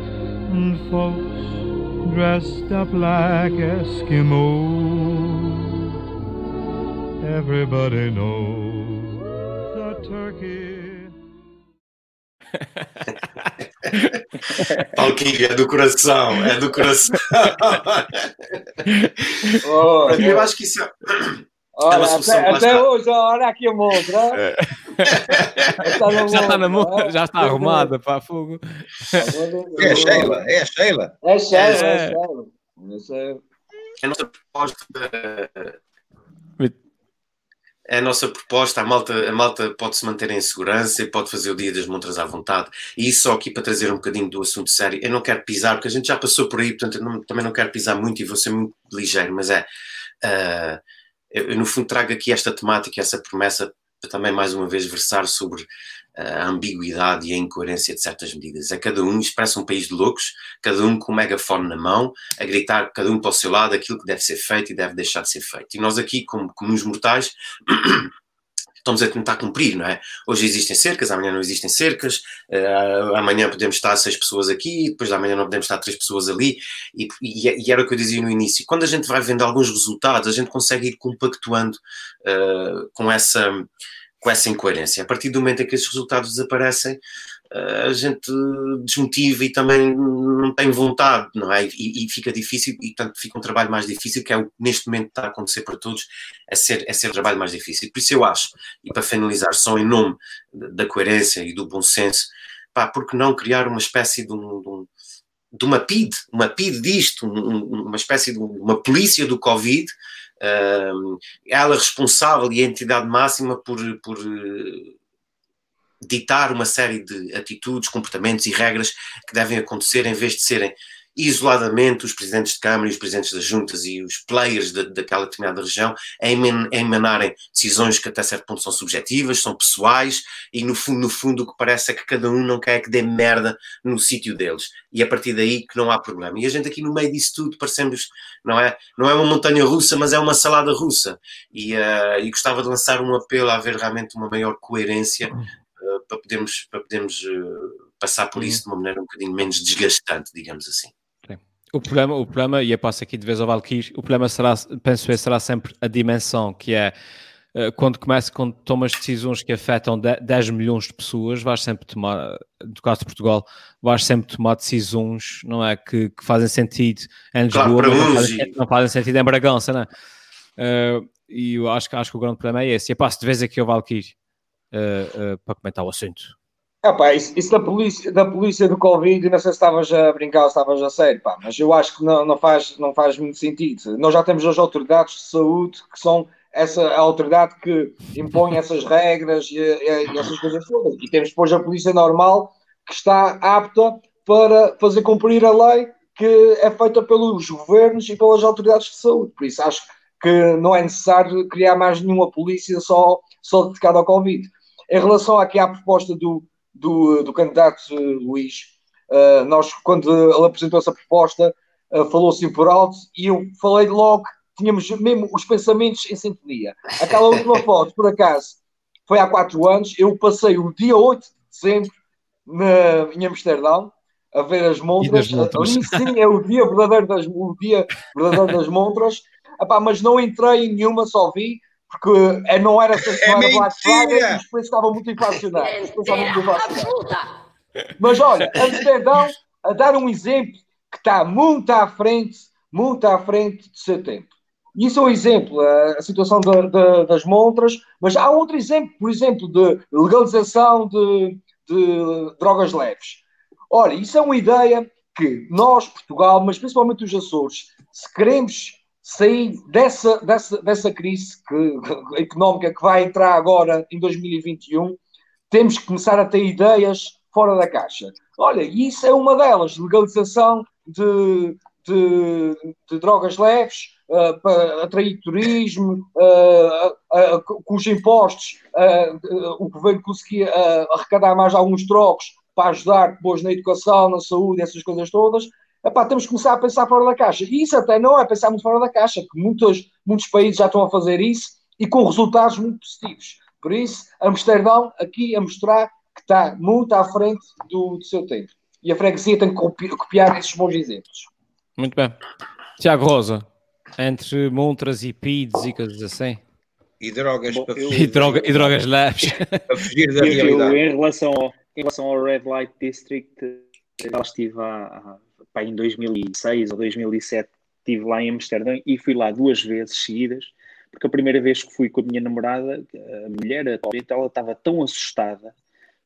And folks dressed up like Eskimos. Everybody knows the turkey. Palquinho, é do coração, é do coração. Oh, eu acho que isso é. Olha, até, até hoje, olha aqui a montra. É. já está na montra, já está arrumada para fogo. É a Sheila, é a Sheila. É a Sheila, é, é a Sheila. É a nossa proposta. É a nossa proposta, a malta, a malta pode se manter em segurança e pode fazer o dia das montras à vontade. E isso só aqui para trazer um bocadinho do assunto sério. Eu não quero pisar, porque a gente já passou por aí, portanto não, também não quero pisar muito e vou ser muito ligeiro, mas é. Uh, eu, no fundo trago aqui esta temática, essa promessa também mais uma vez versar sobre a ambiguidade e a incoerência de certas medidas. É cada um expressa um país de loucos, cada um com um megafone na mão, a gritar cada um para o seu lado aquilo que deve ser feito e deve deixar de ser feito. E nós aqui, como comuns mortais, estamos a tentar cumprir, não é? Hoje existem cercas, amanhã não existem cercas, uh, amanhã podemos estar seis pessoas aqui, depois de amanhã não podemos estar três pessoas ali, e, e, e, era o que eu dizia no início. Quando a gente vai vendo alguns resultados, a gente consegue ir compactuando uh, com essa com essa incoerência. A partir do momento em que esses resultados desaparecem, a gente desmotiva e também não tem vontade, não é? E, e, fica difícil, e tanto fica um trabalho mais difícil, que é o que neste momento está a acontecer para todos, é ser, é ser um trabalho mais difícil. Por isso eu acho, e para finalizar, só em nome da coerência e do bom senso, pá, por que não criar uma espécie de um, de, um, de uma PID, uma PID disto, um, uma espécie de uma polícia do Covid, uh, ela responsável e a entidade máxima por, por ditar uma série de atitudes, comportamentos e regras que devem acontecer em vez de serem isoladamente os presidentes de Câmara e os presidentes das juntas e os players de, daquela determinada região a, emanarem decisões que até certo ponto são subjetivas, são pessoais e no fundo, no fundo o que parece é que cada um não quer que dê merda no sítio deles. E a partir daí que não há problema. E a gente aqui no meio disso tudo parecemos, não é, não é uma montanha russa, mas é uma salada russa. E, uh, e gostava de lançar um apelo a haver realmente uma maior coerência para podermos, para podermos uh, passar por isso de uma maneira um bocadinho menos desgastante, digamos assim. O problema, o problema, e eu passo aqui de vez ao Valkyrie, o problema será, penso eu, será sempre a dimensão, que é uh, quando começa, quando tomas decisões que afetam 10 milhões de pessoas, vais sempre tomar, no caso de Portugal, vais sempre tomar decisões, não é, que, que fazem sentido em Lisboa, claro, não, fazem, não, fazem, sentido em Bragança, não é? Uh, e eu acho, acho que o grande problema é esse. E eu passo de vez aqui ao Valkyrie uh, para comentar o assunto. Ah, pá, isso, isso, da, polícia, da polícia do Covid, não sei se estavas a brincar ou estavas a sério, pá, mas eu acho que não, não, faz, não faz muito sentido. Nós já temos as autoridades de saúde que são essa autoridade que impõe essas regras e, e, e essas coisas todas. E temos depois a polícia normal que está apta para fazer cumprir a lei que é feita pelos governos e pelas autoridades de saúde. Por isso acho que não é necessário criar mais nenhuma polícia só, só dedicada ao Covid. Em relação aqui à proposta do, do, do candidato Luís. Uh, nós, quando ele apresentou essa proposta, uh, falou assim por alto e eu falei logo, tínhamos mesmo os pensamentos em sintonia. Aquela última foto, por acaso, foi há quatro anos. Eu passei o dia 8 de dezembro na, em Amsterdão a ver as montras. Ali sim é o dia verdadeiro das, o dia verdadeiro das montras. Epá, mas não entrei em nenhuma, só vi porque é, não era essa semana é Black Friday e os preços estavam muito inflacionados. Mas olha, Amsterdão, a dar um exemplo que está muito à frente, muito à frente do seu tempo. Isso é um exemplo, a, situação de, de, das montras, mas há outro exemplo, por exemplo, de legalização de, de drogas leves. Olha, isso é uma ideia que nós, Portugal, mas principalmente os Açores, se queremos sair dessa, dessa, dessa crise que, económica que vai entrar agora em 2021, temos que começar a ter ideias fora da caixa. Olha, isso é uma delas, legalização de, de, de drogas leves, uh, para atrair turismo, uh, uh, com os impostos o governo conseguia arrecadar mais alguns trocos para ajudar depois na educação, na saúde, essas coisas todas. Epá, temos que começar a pensar fora da caixa. E isso até não é pensar muito fora da caixa, que muitos, muitos países já estão a fazer isso e com resultados muito positivos. Por isso, Amsterdão aqui a mostrar que está muito à frente do, do seu tempo. E a freguesia tem que copiar, copiar esses bons exemplos. Muito bem. Tiago Rosa, entre montras e PIDs e coisas assim. E drogas Bom, para eu, e, droga, e drogas leves. Para fugir da eu, realidade. Eu, em, relação ao, em relação ao Red Light District, já estive há, pá, em 2006 ou 2007 estive lá em Amsterdã e fui lá duas vezes seguidas, porque a primeira vez que fui com a minha namorada, a mulher atualmente, ela estava tão assustada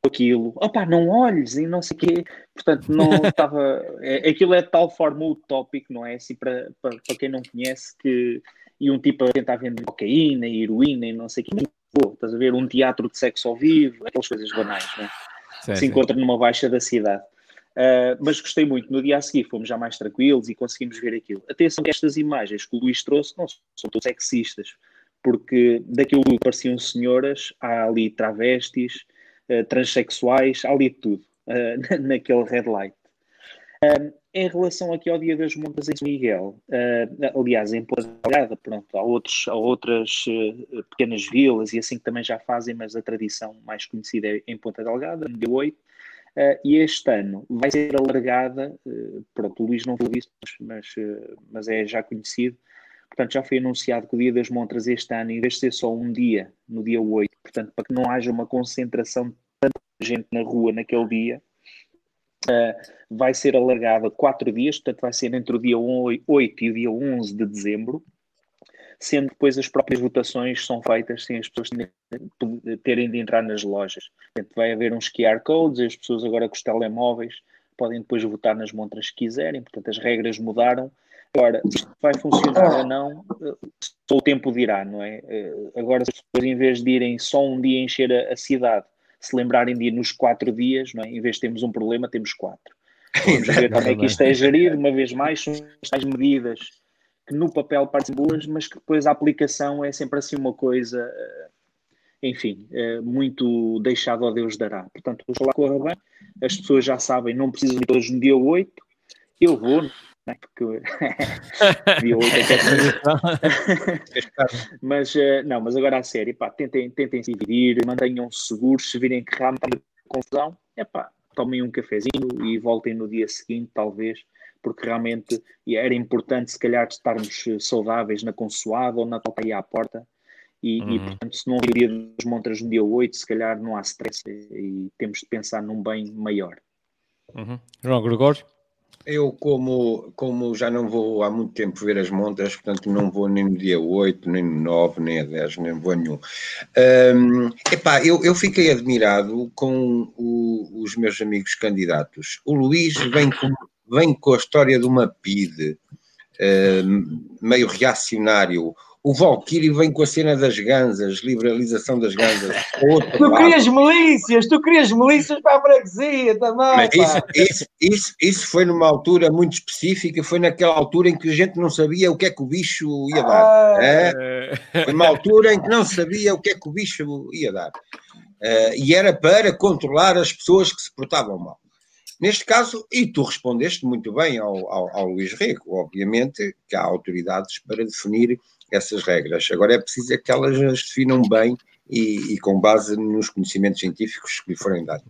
com aquilo, opá, não olhes e não sei o quê, portanto não estava, é, aquilo é de tal forma utópico, não é, assim, para, para, para quem não conhece, que, e um tipo a tentar vender cocaína, heroína e não sei o quê, pô, estás a ver, um teatro de sexo ao vivo, aquelas coisas banais, não é? Sim, se sim. encontra numa baixa da cidade. Uh, mas gostei muito. No dia a seguir fomos já mais tranquilos e conseguimos ver aquilo. Atenção estas imagens que o Luís trouxe não são todas sexistas, porque daquilo que pareciam senhoras, há ali travestis, uh, transexuais, há ali tudo uh, naquele red light. em relação aqui ao Dia das Montas em São Miguel, aliás, em Ponta Delgada, pronto, há, outros, há outras pequenas vilas e assim que também já fazem, mas a tradição mais conhecida é em Ponta Delgada, no dia 8, Uh, e este ano vai ser alargada, uh, pronto, o Luís não falou disso, mas, uh, mas é já conhecido, portanto já foi anunciado que o Dia das Montras este ano, em vez de ser só um dia, no dia 8, portanto para que não haja uma concentração de tanta gente na rua naquele dia, vai ser alargada quatro dias, portanto vai ser entre o dia 8 e o dia 11 de dezembro, sendo que depois as próprias votações são feitas sem as pessoas terem de entrar nas lojas. Portanto, vai haver uns QR codes as pessoas agora com os telemóveis podem depois votar nas montras que quiserem, portanto as regras mudaram. Agora, se vai funcionar ou não, só o tempo dirá, não é? Agora, se as pessoas, em vez de irem só um dia encher a, a cidade, se lembrarem de ir nos quatro dias, não é? em vez de termos um problema, temos quatro. Vamos ver como é que isto é gerido, uma vez mais, são as medidas que no papel parecem boas, mas que depois a aplicação é sempre assim uma coisa, eh, enfim, eh, muito deixado a Deus dará. Portanto, lá corra bem, as pessoas já sabem, não precisam de todos no dia 8, eu vou, né? porque dia 8 é que é mas uh, não, mas agora a sério, pá, tentem, tentem se dividir, mantenham-se seguros, se virem que realmente há confusão, é pá, tomem um cafezinho e voltem no dia seguinte, talvez, porque realmente era importante, se calhar, estarmos eh, saudáveis na consoada ou na topa aí à porta. E, uhum. e, portanto, se não vir dia dos montras no dia 8, se calhar não há stress e temos de pensar num bem maior. Uhum. João Gregório? Eu, como, como já não vou há muito tempo ver as montas, portanto não vou nem no dia 8, nem no 9, nem a 10, nem vou a nenhum. Um, epá, eu, eu fiquei admirado com o, os meus amigos candidatos. O Luís vem com, vem com a história de uma PIDE, um, meio reacionário. O Valkyrie vem com a cena das ganzas, liberalização das ganzas. tu lado. querias milícias, tu querias milícias para a freguesia também. Isso, isso, isso, isso, foi numa altura muito específica, foi naquela altura em que a gente não sabia o que é que o bicho ia dar. Ah, é? Foi uma altura em que não sabia o que é que o bicho ia dar. Uh, e era para controlar as pessoas que se portavam mal. Neste caso, e tu respondeste muito bem ao, ao, ao Luís Rego, obviamente que há autoridades para definir essas regras. Agora é preciso é que elas as definam bem e, e com base nos conhecimentos científicos que lhe forem dados.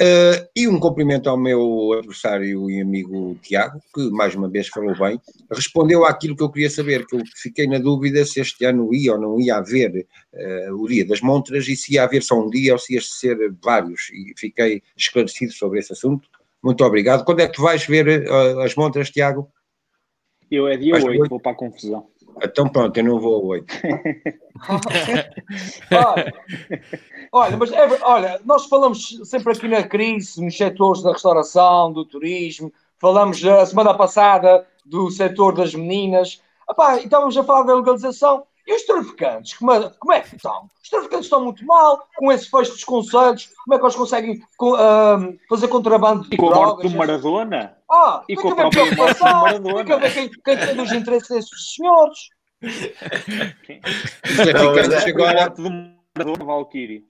Uh, e um cumprimento ao meu adversário e amigo Tiago, que mais uma vez falou bem, respondeu àquilo que eu queria saber, que eu fiquei na dúvida se este ano ia ou não ia haver uh, o dia das montras e se ia haver só um dia ou se ia ser vários, e fiquei esclarecido sobre esse assunto. Muito obrigado. Quando é que tu vais ver uh, as montras, Tiago? Eu é dia vais 8, vou para a confusão. Então pronto, eu não vou a 8. olha, olha, mas é, olha, nós falamos sempre aqui na crise, nos setores da restauração, do turismo, falamos a semana passada do setor das meninas, Epá, e estávamos a falar da legalização. E os traficantes, como é, como é que estão? Os traficantes estão muito mal, com esse fecho dos conselhos, como é que eles conseguem uh, fazer contrabando de e com drogas? a morte do Maradona? Ah, e com a própria morte do Maradona. Fica a ver quem, quem tem os interesses desses senhores. Os traficantes agora... A morte do Maradona, Valkyrie.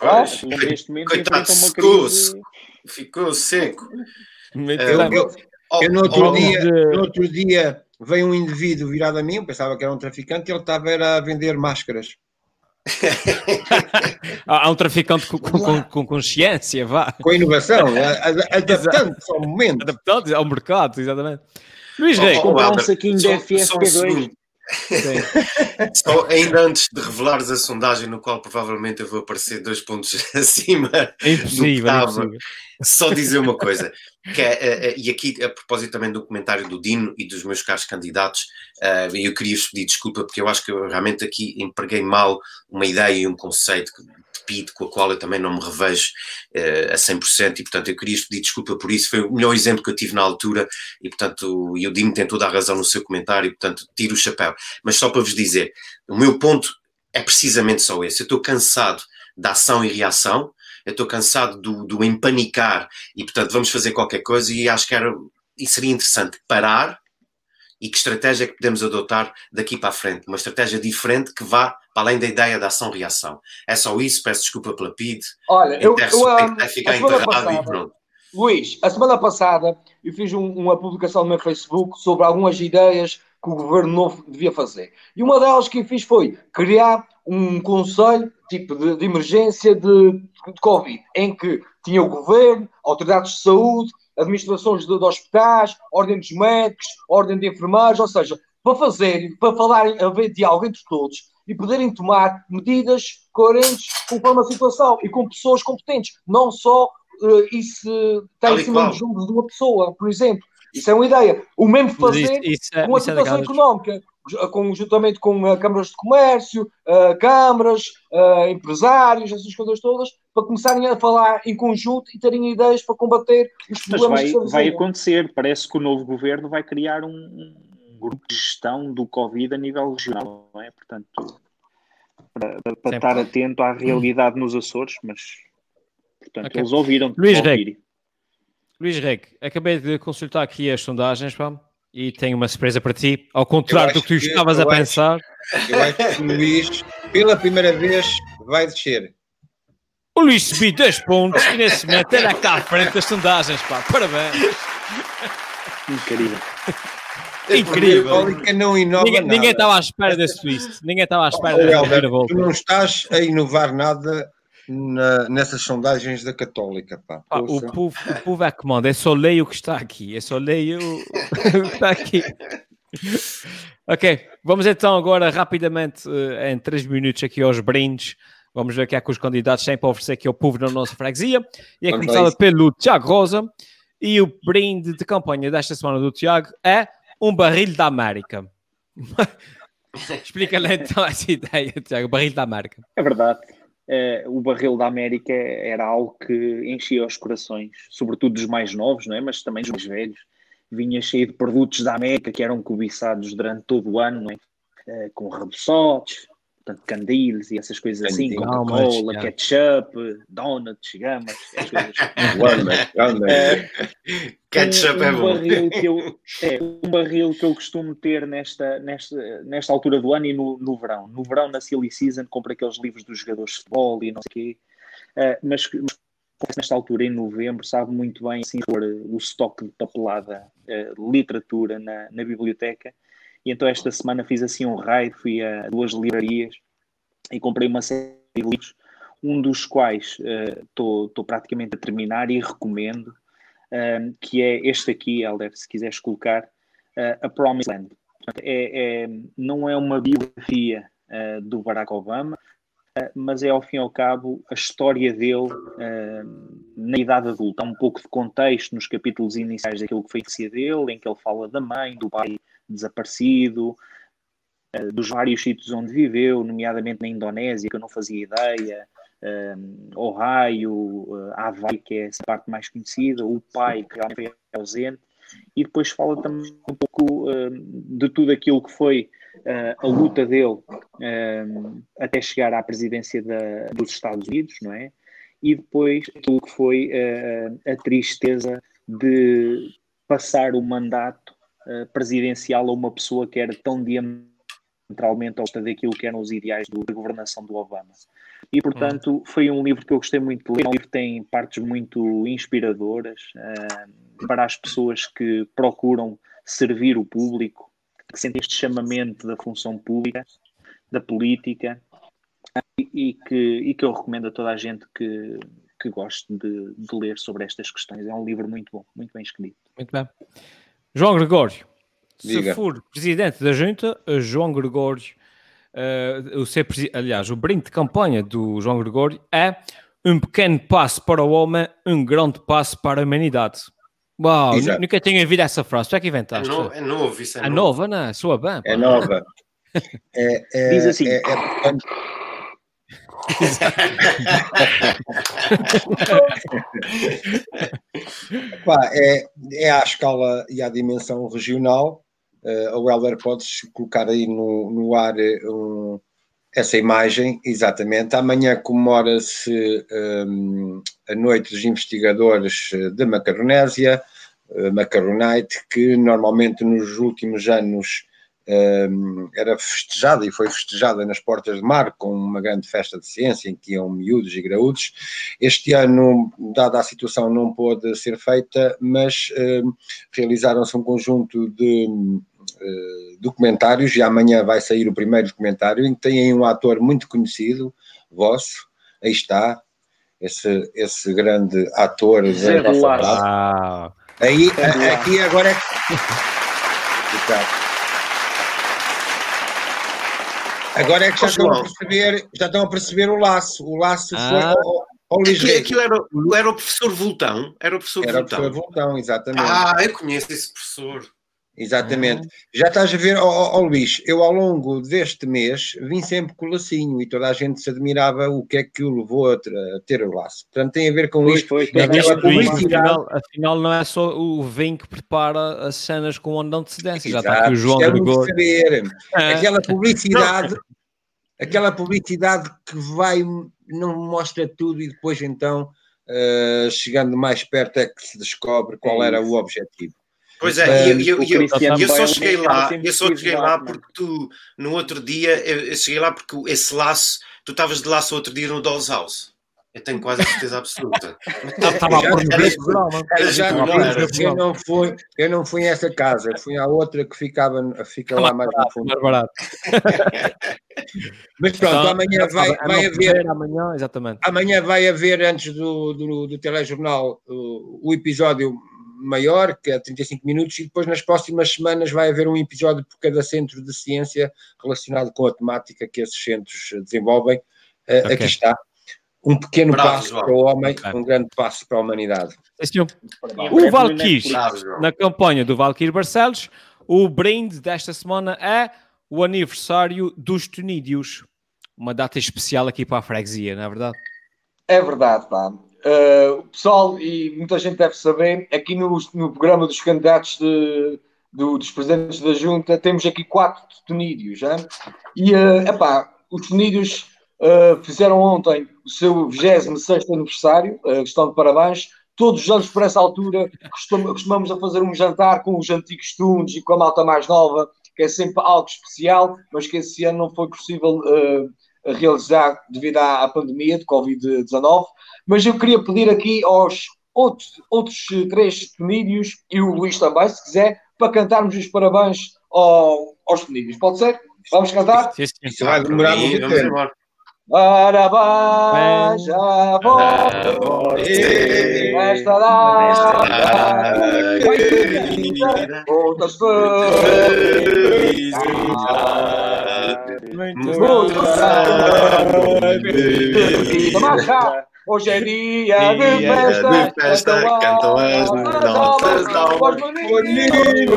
Ah, neste momento Coitado, ficou, ficou seco. Eu, eu, eu, no outro dia, no outro dia veio um indivíduo virado a mim, eu pensava que era um traficante, e ele estava a vender máscaras. Há um traficante com, com, com, consciência, vá. Com inovação, adaptando-se ao momento. Adaptando ao mercado, exatamente. Luís Rei, comprar um saquinho de FFP2. Só ainda antes de revelares a sondagem no qual provavelmente eu vou aparecer dois pontos acima é impossível, é impossível. só dizer uma coisa que é, é, é, e aqui a propósito também do comentário do Dino e dos meus caros candidatos uh, eu queria vos pedir desculpa porque eu acho que eu realmente aqui empreguei mal uma ideia e um conceito Com a qual eu também não me revejo uh, a 100%, e portanto eu queria pedir desculpa por isso, foi o melhor exemplo que eu tive na altura, e portanto, e o Dino tem toda a razão no seu comentário, e portanto, tiro o chapéu. Mas só para vos dizer, o meu ponto é precisamente só esse, eu estou cansado da ação e reação, eu estou cansado do, do empanicar, e portanto vamos fazer qualquer coisa, e acho que era, e seria interessante parar, e que estratégia é que podemos adotar daqui para a frente? Uma estratégia diferente que vá para além da ideia da ação-reação. É só isso, peço desculpa pela PID. Olha, eu, eu um, ficar enterrado passada, e pronto. Luís, a semana passada eu fiz um, uma publicação no meu Facebook sobre algumas ideias que o governo novo devia fazer. E uma delas que eu fiz foi criar um conselho tipo de, de emergência de, de Covid, em que tinha o governo, autoridades de saúde, administrações de, de hospitais, ordem dos médicos, ordem de enfermeiros, ou seja, para fazer, para falarem, haver diálogo entre todos e poderem tomar medidas coerentes conforme a situação e com pessoas competentes, não só uh, isso está em cima dos ombros de uma pessoa, por exemplo. Isso é uma ideia. O mesmo fazer isso, isso é, com a é situação é económica. conjuntamente com uh, câmaras de comércio, uh, câmaras, uh, empresários, essas coisas todas, para começarem a falar em conjunto e terem ideias para combater os problemas Mas vai, vai acontecer, parece que o novo governo vai criar um, um, grupo de gestão do Covid a nível regional, não é? Portanto, para, para, para estar atento à realidade nos Açores, mas portanto, okay. eles ouviram. Luís Reg, Luís Reg, acabei de consultar aqui as sondagens, pá e tenho uma surpresa para ti, ao contrário do que tu estavas a acho, pensar. Eu acho que o Luís, pela primeira vez, vai descer. O Luís subiu dois pontos e nesse momento era cá à frente das sondagens, pá. Parabéns. Incrível. Incrível. Não inova ninguém, ninguém estava à espera desse twist. Ninguém estava à espera oh, dessa volta. Tu não estás a inovar nada na, nessas sondagens da Católica. Pá. Ah, o, povo, o povo é que manda, é só leio o que está aqui, é só leio o que está aqui. ok, vamos então agora rapidamente, eh, em 3 minutos, aqui aos brindes. Vamos ver o que é que os candidatos têm para oferecer aqui ao povo da nossa freguesia. E é começada pelo Tiago Rosa. E o brinde de campanha desta semana do Tiago é um barril da América. Explica-lhe então essa ideia, Tiago, barril da América. É verdade uh, o barril da América era algo que enchia os corações, sobretudo dos mais novos, não é? mas também dos mais velhos. Vinha cheio de produtos da América que eram cobiçados durante todo o ano, é? Uh, com reboçotes, portanto, candiles e essas coisas assim, Coca-Cola, ketchup, donuts, gamas, essas coisas. uh, ketchup um, é bom. Barril que eu, é, um barril que eu costumo ter nesta, nesta, nesta altura do ano e no, no verão. No verão, na Silly Season, compro aqueles livros dos jogadores de futebol e não sei o quê. Uh, mas, mas nesta altura, em novembro, sabe muito bem assim, o estoque de papelada, uh, literatura na, na biblioteca e então esta semana fiz assim um raid, fui a duas livrarias e comprei uma série de livros, um dos quais estou uh, praticamente a terminar e recomendo, uh, que é este aqui, Helder, se quiseres colocar, uh, A Promised Land. Portanto, é, é, não é uma biografia uh, do Barack Obama, mas é ao fim e ao cabo a história dele na idade adulta. Há um pouco de contexto nos capítulos iniciais daquilo que foi a dele, em que ele fala da mãe, do pai desaparecido, eh, dos vários sítios onde viveu, nomeadamente na Indonésia, que eu não fazia ideia, um, Ohio, uh, Havaí, que é essa parte mais conhecida, o pai, que realmente foi ausente, e depois fala também um pouco uh, de tudo aquilo que foi uh, a luta dele até chegar à presidência dos Estados Unidos, não é? E depois aquilo que foi a tristeza de passar o mandato eh, presidencial a uma pessoa que era tão diametralmente oposta daquilo que eram os ideais do, da governação do Obama. E, portanto, hum. foi um livro que eu gostei muito de ler. Um livro que tem partes muito inspiradoras uh, para as pessoas que procuram servir o público, que sentem este chamamento da função pública, da política, e, e, que, e que eu recomendo a toda a gente que, que goste de, de ler sobre estas questões. É um livro muito bom, muito bem escrito. Muito bem. João Gregório, Diga. se for presidente da junta, João Gregório, uh, o ser aliás, o brinde de campanha do João Gregório é um pequeno passo para o homem, um grande passo para a humanidade. Uau, Exato. nunca tinha ouvido essa frase. Tu é que inventaste? É, no, é novo, isso é, é novo. nova, não é? Soa bem. É nova. é, é, Diz assim. É, é, Pá, é, é à escala e à dimensão regional. Uh, o Helder, podes colocar aí no, no ar um, essa imagem, exatamente. Amanhã comemora-se um, a Noite dos Investigadores da Macaronésia, uh, Macaronite, que normalmente nos últimos anos era festejada e foi festejada nas portas de mar com uma grande festa de ciência em que iam miúdos e graúdos. Este ano, dada a situação, não pôde ser feita, mas realizaram-se um conjunto de uh, documentários e amanhã vai sair o primeiro documentário em que tem um ator muito conhecido, vosso, aí está, esse, esse grande ator. Zé ah. Aí, aqui agora é. Agora é que já estão, a perceber, já estão a perceber o laço. O laço ah. foi ao, ao ligeiro. Aquilo era, era o professor Voltão? Era o professor era Voltão. Era o professor Voltão, exatamente. Ah, eu conheço esse professor. Exatamente. Ah. Já estás a ver, ó oh, oh, Luís, eu ao longo deste mês vim sempre com o lacinho e toda a gente se admirava o que é que o levou a, ter o laço. Portanto, tem a ver com isto. Foi, foi, afinal, afinal, não é só o vinho que prepara as cenas com o ano de antecedência. Já está aqui o João é Gregor. Saber. É. Aquela publicidade, aquela publicidade que vai, não mostra tudo e depois então, uh, chegando mais perto é que se descobre qual é era o objetivo. Pois é, e eu, eu, eu, eu, só cheguei lá, eu só cheguei lá porque tu, no outro dia, eu, cheguei lá porque esse laço, tu estavas de laço outro dia no Dolls House. Eu tenho quase a certeza absoluta. Estava a pôr no Eu não fui, eu não fui a essa casa, fui à outra que ficava, fica lá mais no fundo. Mais barato. Mas pronto, então, amanhã vai, vai haver. Amanhã, exatamente. Amanhã vai haver, antes do, do, do telejornal, o, o episódio maior, que é 35 minutos, e depois nas próximas semanas vai haver um episódio por cada centro de ciência relacionado com a temática que esses centros desenvolvem. Uh, okay. Aqui está. Um pequeno Bravo, passo João. para o homem, okay. um grande passo para a humanidade. O Valkyrie, na campanha do Valkyrie Barcelos, o brinde desta semana é o aniversário dos Tunídeos. Uma data especial aqui para a freguesia, não é verdade? É verdade, pá. Uh, o pessoal, e muita gente deve saber, aqui no, no programa dos candidatos de, do, dos presidentes da Junta, temos aqui quatro tunídeos. Hein? E, uh, epá, os tunídeos uh, fizeram ontem o seu 26 aniversário, uh, questão de parabéns. Todos os anos, por essa altura, costumamos a fazer um jantar com os antigos tunes e com a malta mais nova, que é sempre algo especial, mas que esse ano não foi possível uh, realizar devido à, à pandemia de Covid-19. Mas eu queria pedir aqui aos outros, outros três penídeos e o Luís também, se quiser, para cantarmos os parabéns ao, aos penídeos. Pode ser? Vamos cantar? Sim, sim. Isso vai demorar muito tempo. Parabéns a você nesta data querida, muitas felicidades, Hoje é dia de festa, de festa cantam as nossas novas meninos,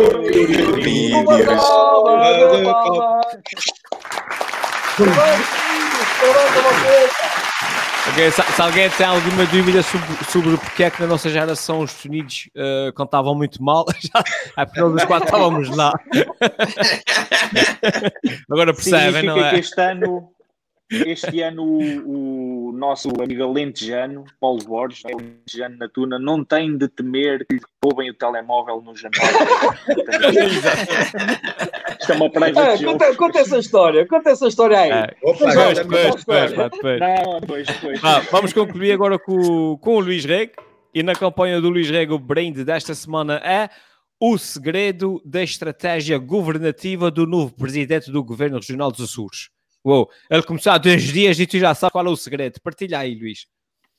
Okay, se, se, alguém tem alguma dúvida sobre, sobre porque é que na nossa geração os Unidos uh, cantavam muito mal, já, é porque nós quatro estávamos lá. Agora percebem, não é? Que este ano, este ano o, o nosso amigo alentejano, Paulo Borges, né, alentejano na Tuna, não tem de temer que lhe roubem o telemóvel no jantar. Isto é uma private é, joke. Conta, conta, essa história, conta essa história aí. É. Opa, depois, depois, depois, depois. Não, depois, depois. Ah, vamos concluir agora com, com o Luís Reg. E na campanha do Luís Reg, o brand desta semana é o segredo da estratégia governativa do novo presidente do Governo Regional dos Açores. Uou, ele começou há dois dias e tu já sabes qual é o segredo. Partilha aí, Luís.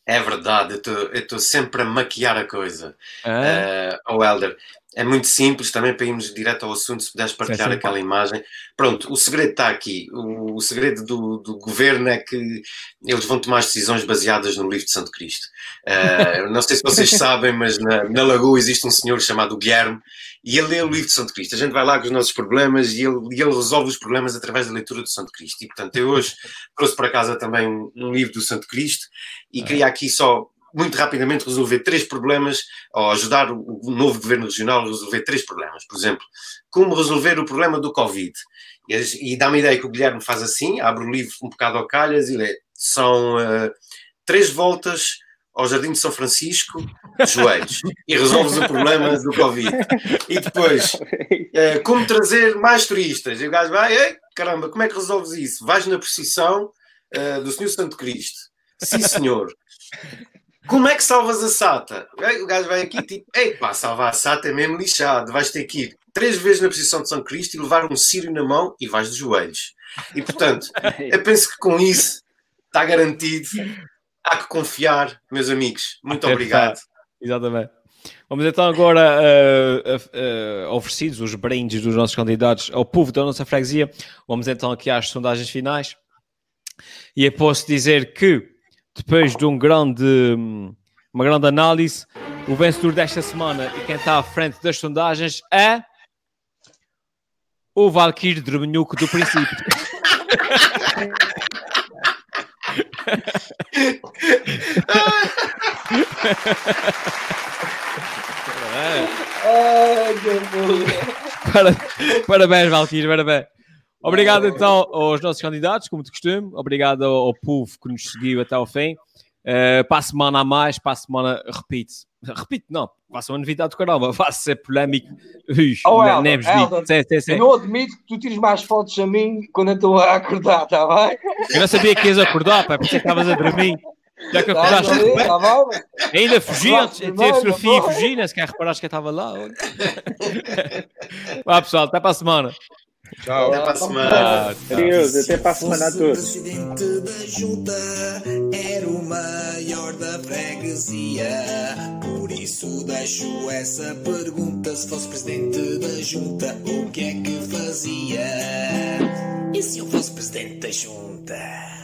É verdade, eu estou sempre a maquiar a coisa. Ah. Uh, oh, Helder, é muito simples, também para irmos direto ao assunto, se puderes partilhar sim. aquela imagem. Pronto, o segredo está aqui. O, o segredo do, do, governo é que eles vão tomar decisões baseadas no livro de Santo Cristo. Uh, não sei se vocês sabem, mas na, na Lagoa existe um senhor chamado Guilherme e ele lê o livro de Santo Cristo. A gente vai lá com os nossos problemas e ele, e ele resolve os problemas através da leitura do Santo Cristo. E, portanto, eu hoje trouxe para casa também um, um livro do Santo Cristo e queria aqui só muito rapidamente resolver três problemas, ou ajudar o novo governo regional a resolver três problemas. Por exemplo, como resolver o problema do Covid. E, e dá-me a ideia que o Guilherme faz assim, abre o livro um bocado ao calhas e lê. São uh, três voltas ao Jardim de São Francisco de joelhos e resolves o problema do Covid. E depois, uh, como trazer mais turistas? E o gajo vai, Ei, caramba, como é que resolves isso? Vais na procissão uh, do Senhor Santo Cristo. Sim, senhor. Como é que salvas a SATA? O gajo vai aqui tipo, ei pá, salvar a SATA é mesmo lixado. Vais ter que ir três vezes na posição de São Cristo e levar um sírio na mão e vais de joelhos. E portanto, eu penso que com isso está garantido. Há que confiar, meus amigos. Muito obrigado. Exatamente. Vamos então agora, uh, uh, uh, oferecidos os brindes dos nossos candidatos ao povo da nossa freguesia, vamos então aqui às sondagens finais. E eu posso dizer que depois de um grande, uma grande análise, o vencedor desta semana e quem está à frente das sondagens é o Valkyrie Dremenhuco do princípio. parabéns, Valkyrie, parabéns. Obrigado então aos nossos candidatos, como de costume. Obrigado ao, ao povo que nos seguiu até ao fim. Uh, para a semana a mais, para a semana repite. Repite, não, faça uma novidade do caramba, faça ser polémico. Ui, oh, sim. Eu não admito que tu tires mais fotos a mim quando eu estou a acordar, está bem? Eu não sabia que ias acordar, pá, pensei que estavas a dormir. Já que acordaste. Tá tá Ainda fugi teve fotografia e fugi, nem sequer reparaste que eu estava lá. Vá pessoal, até para a semana. Tchau. Até para a semana. Deus, até a semana a todos. O presidente da junta era o maior da freguesia. Por isso deixo essa pergunta. Se fosse presidente da junta, o que é que fazia? E se eu fosse presidente da junta?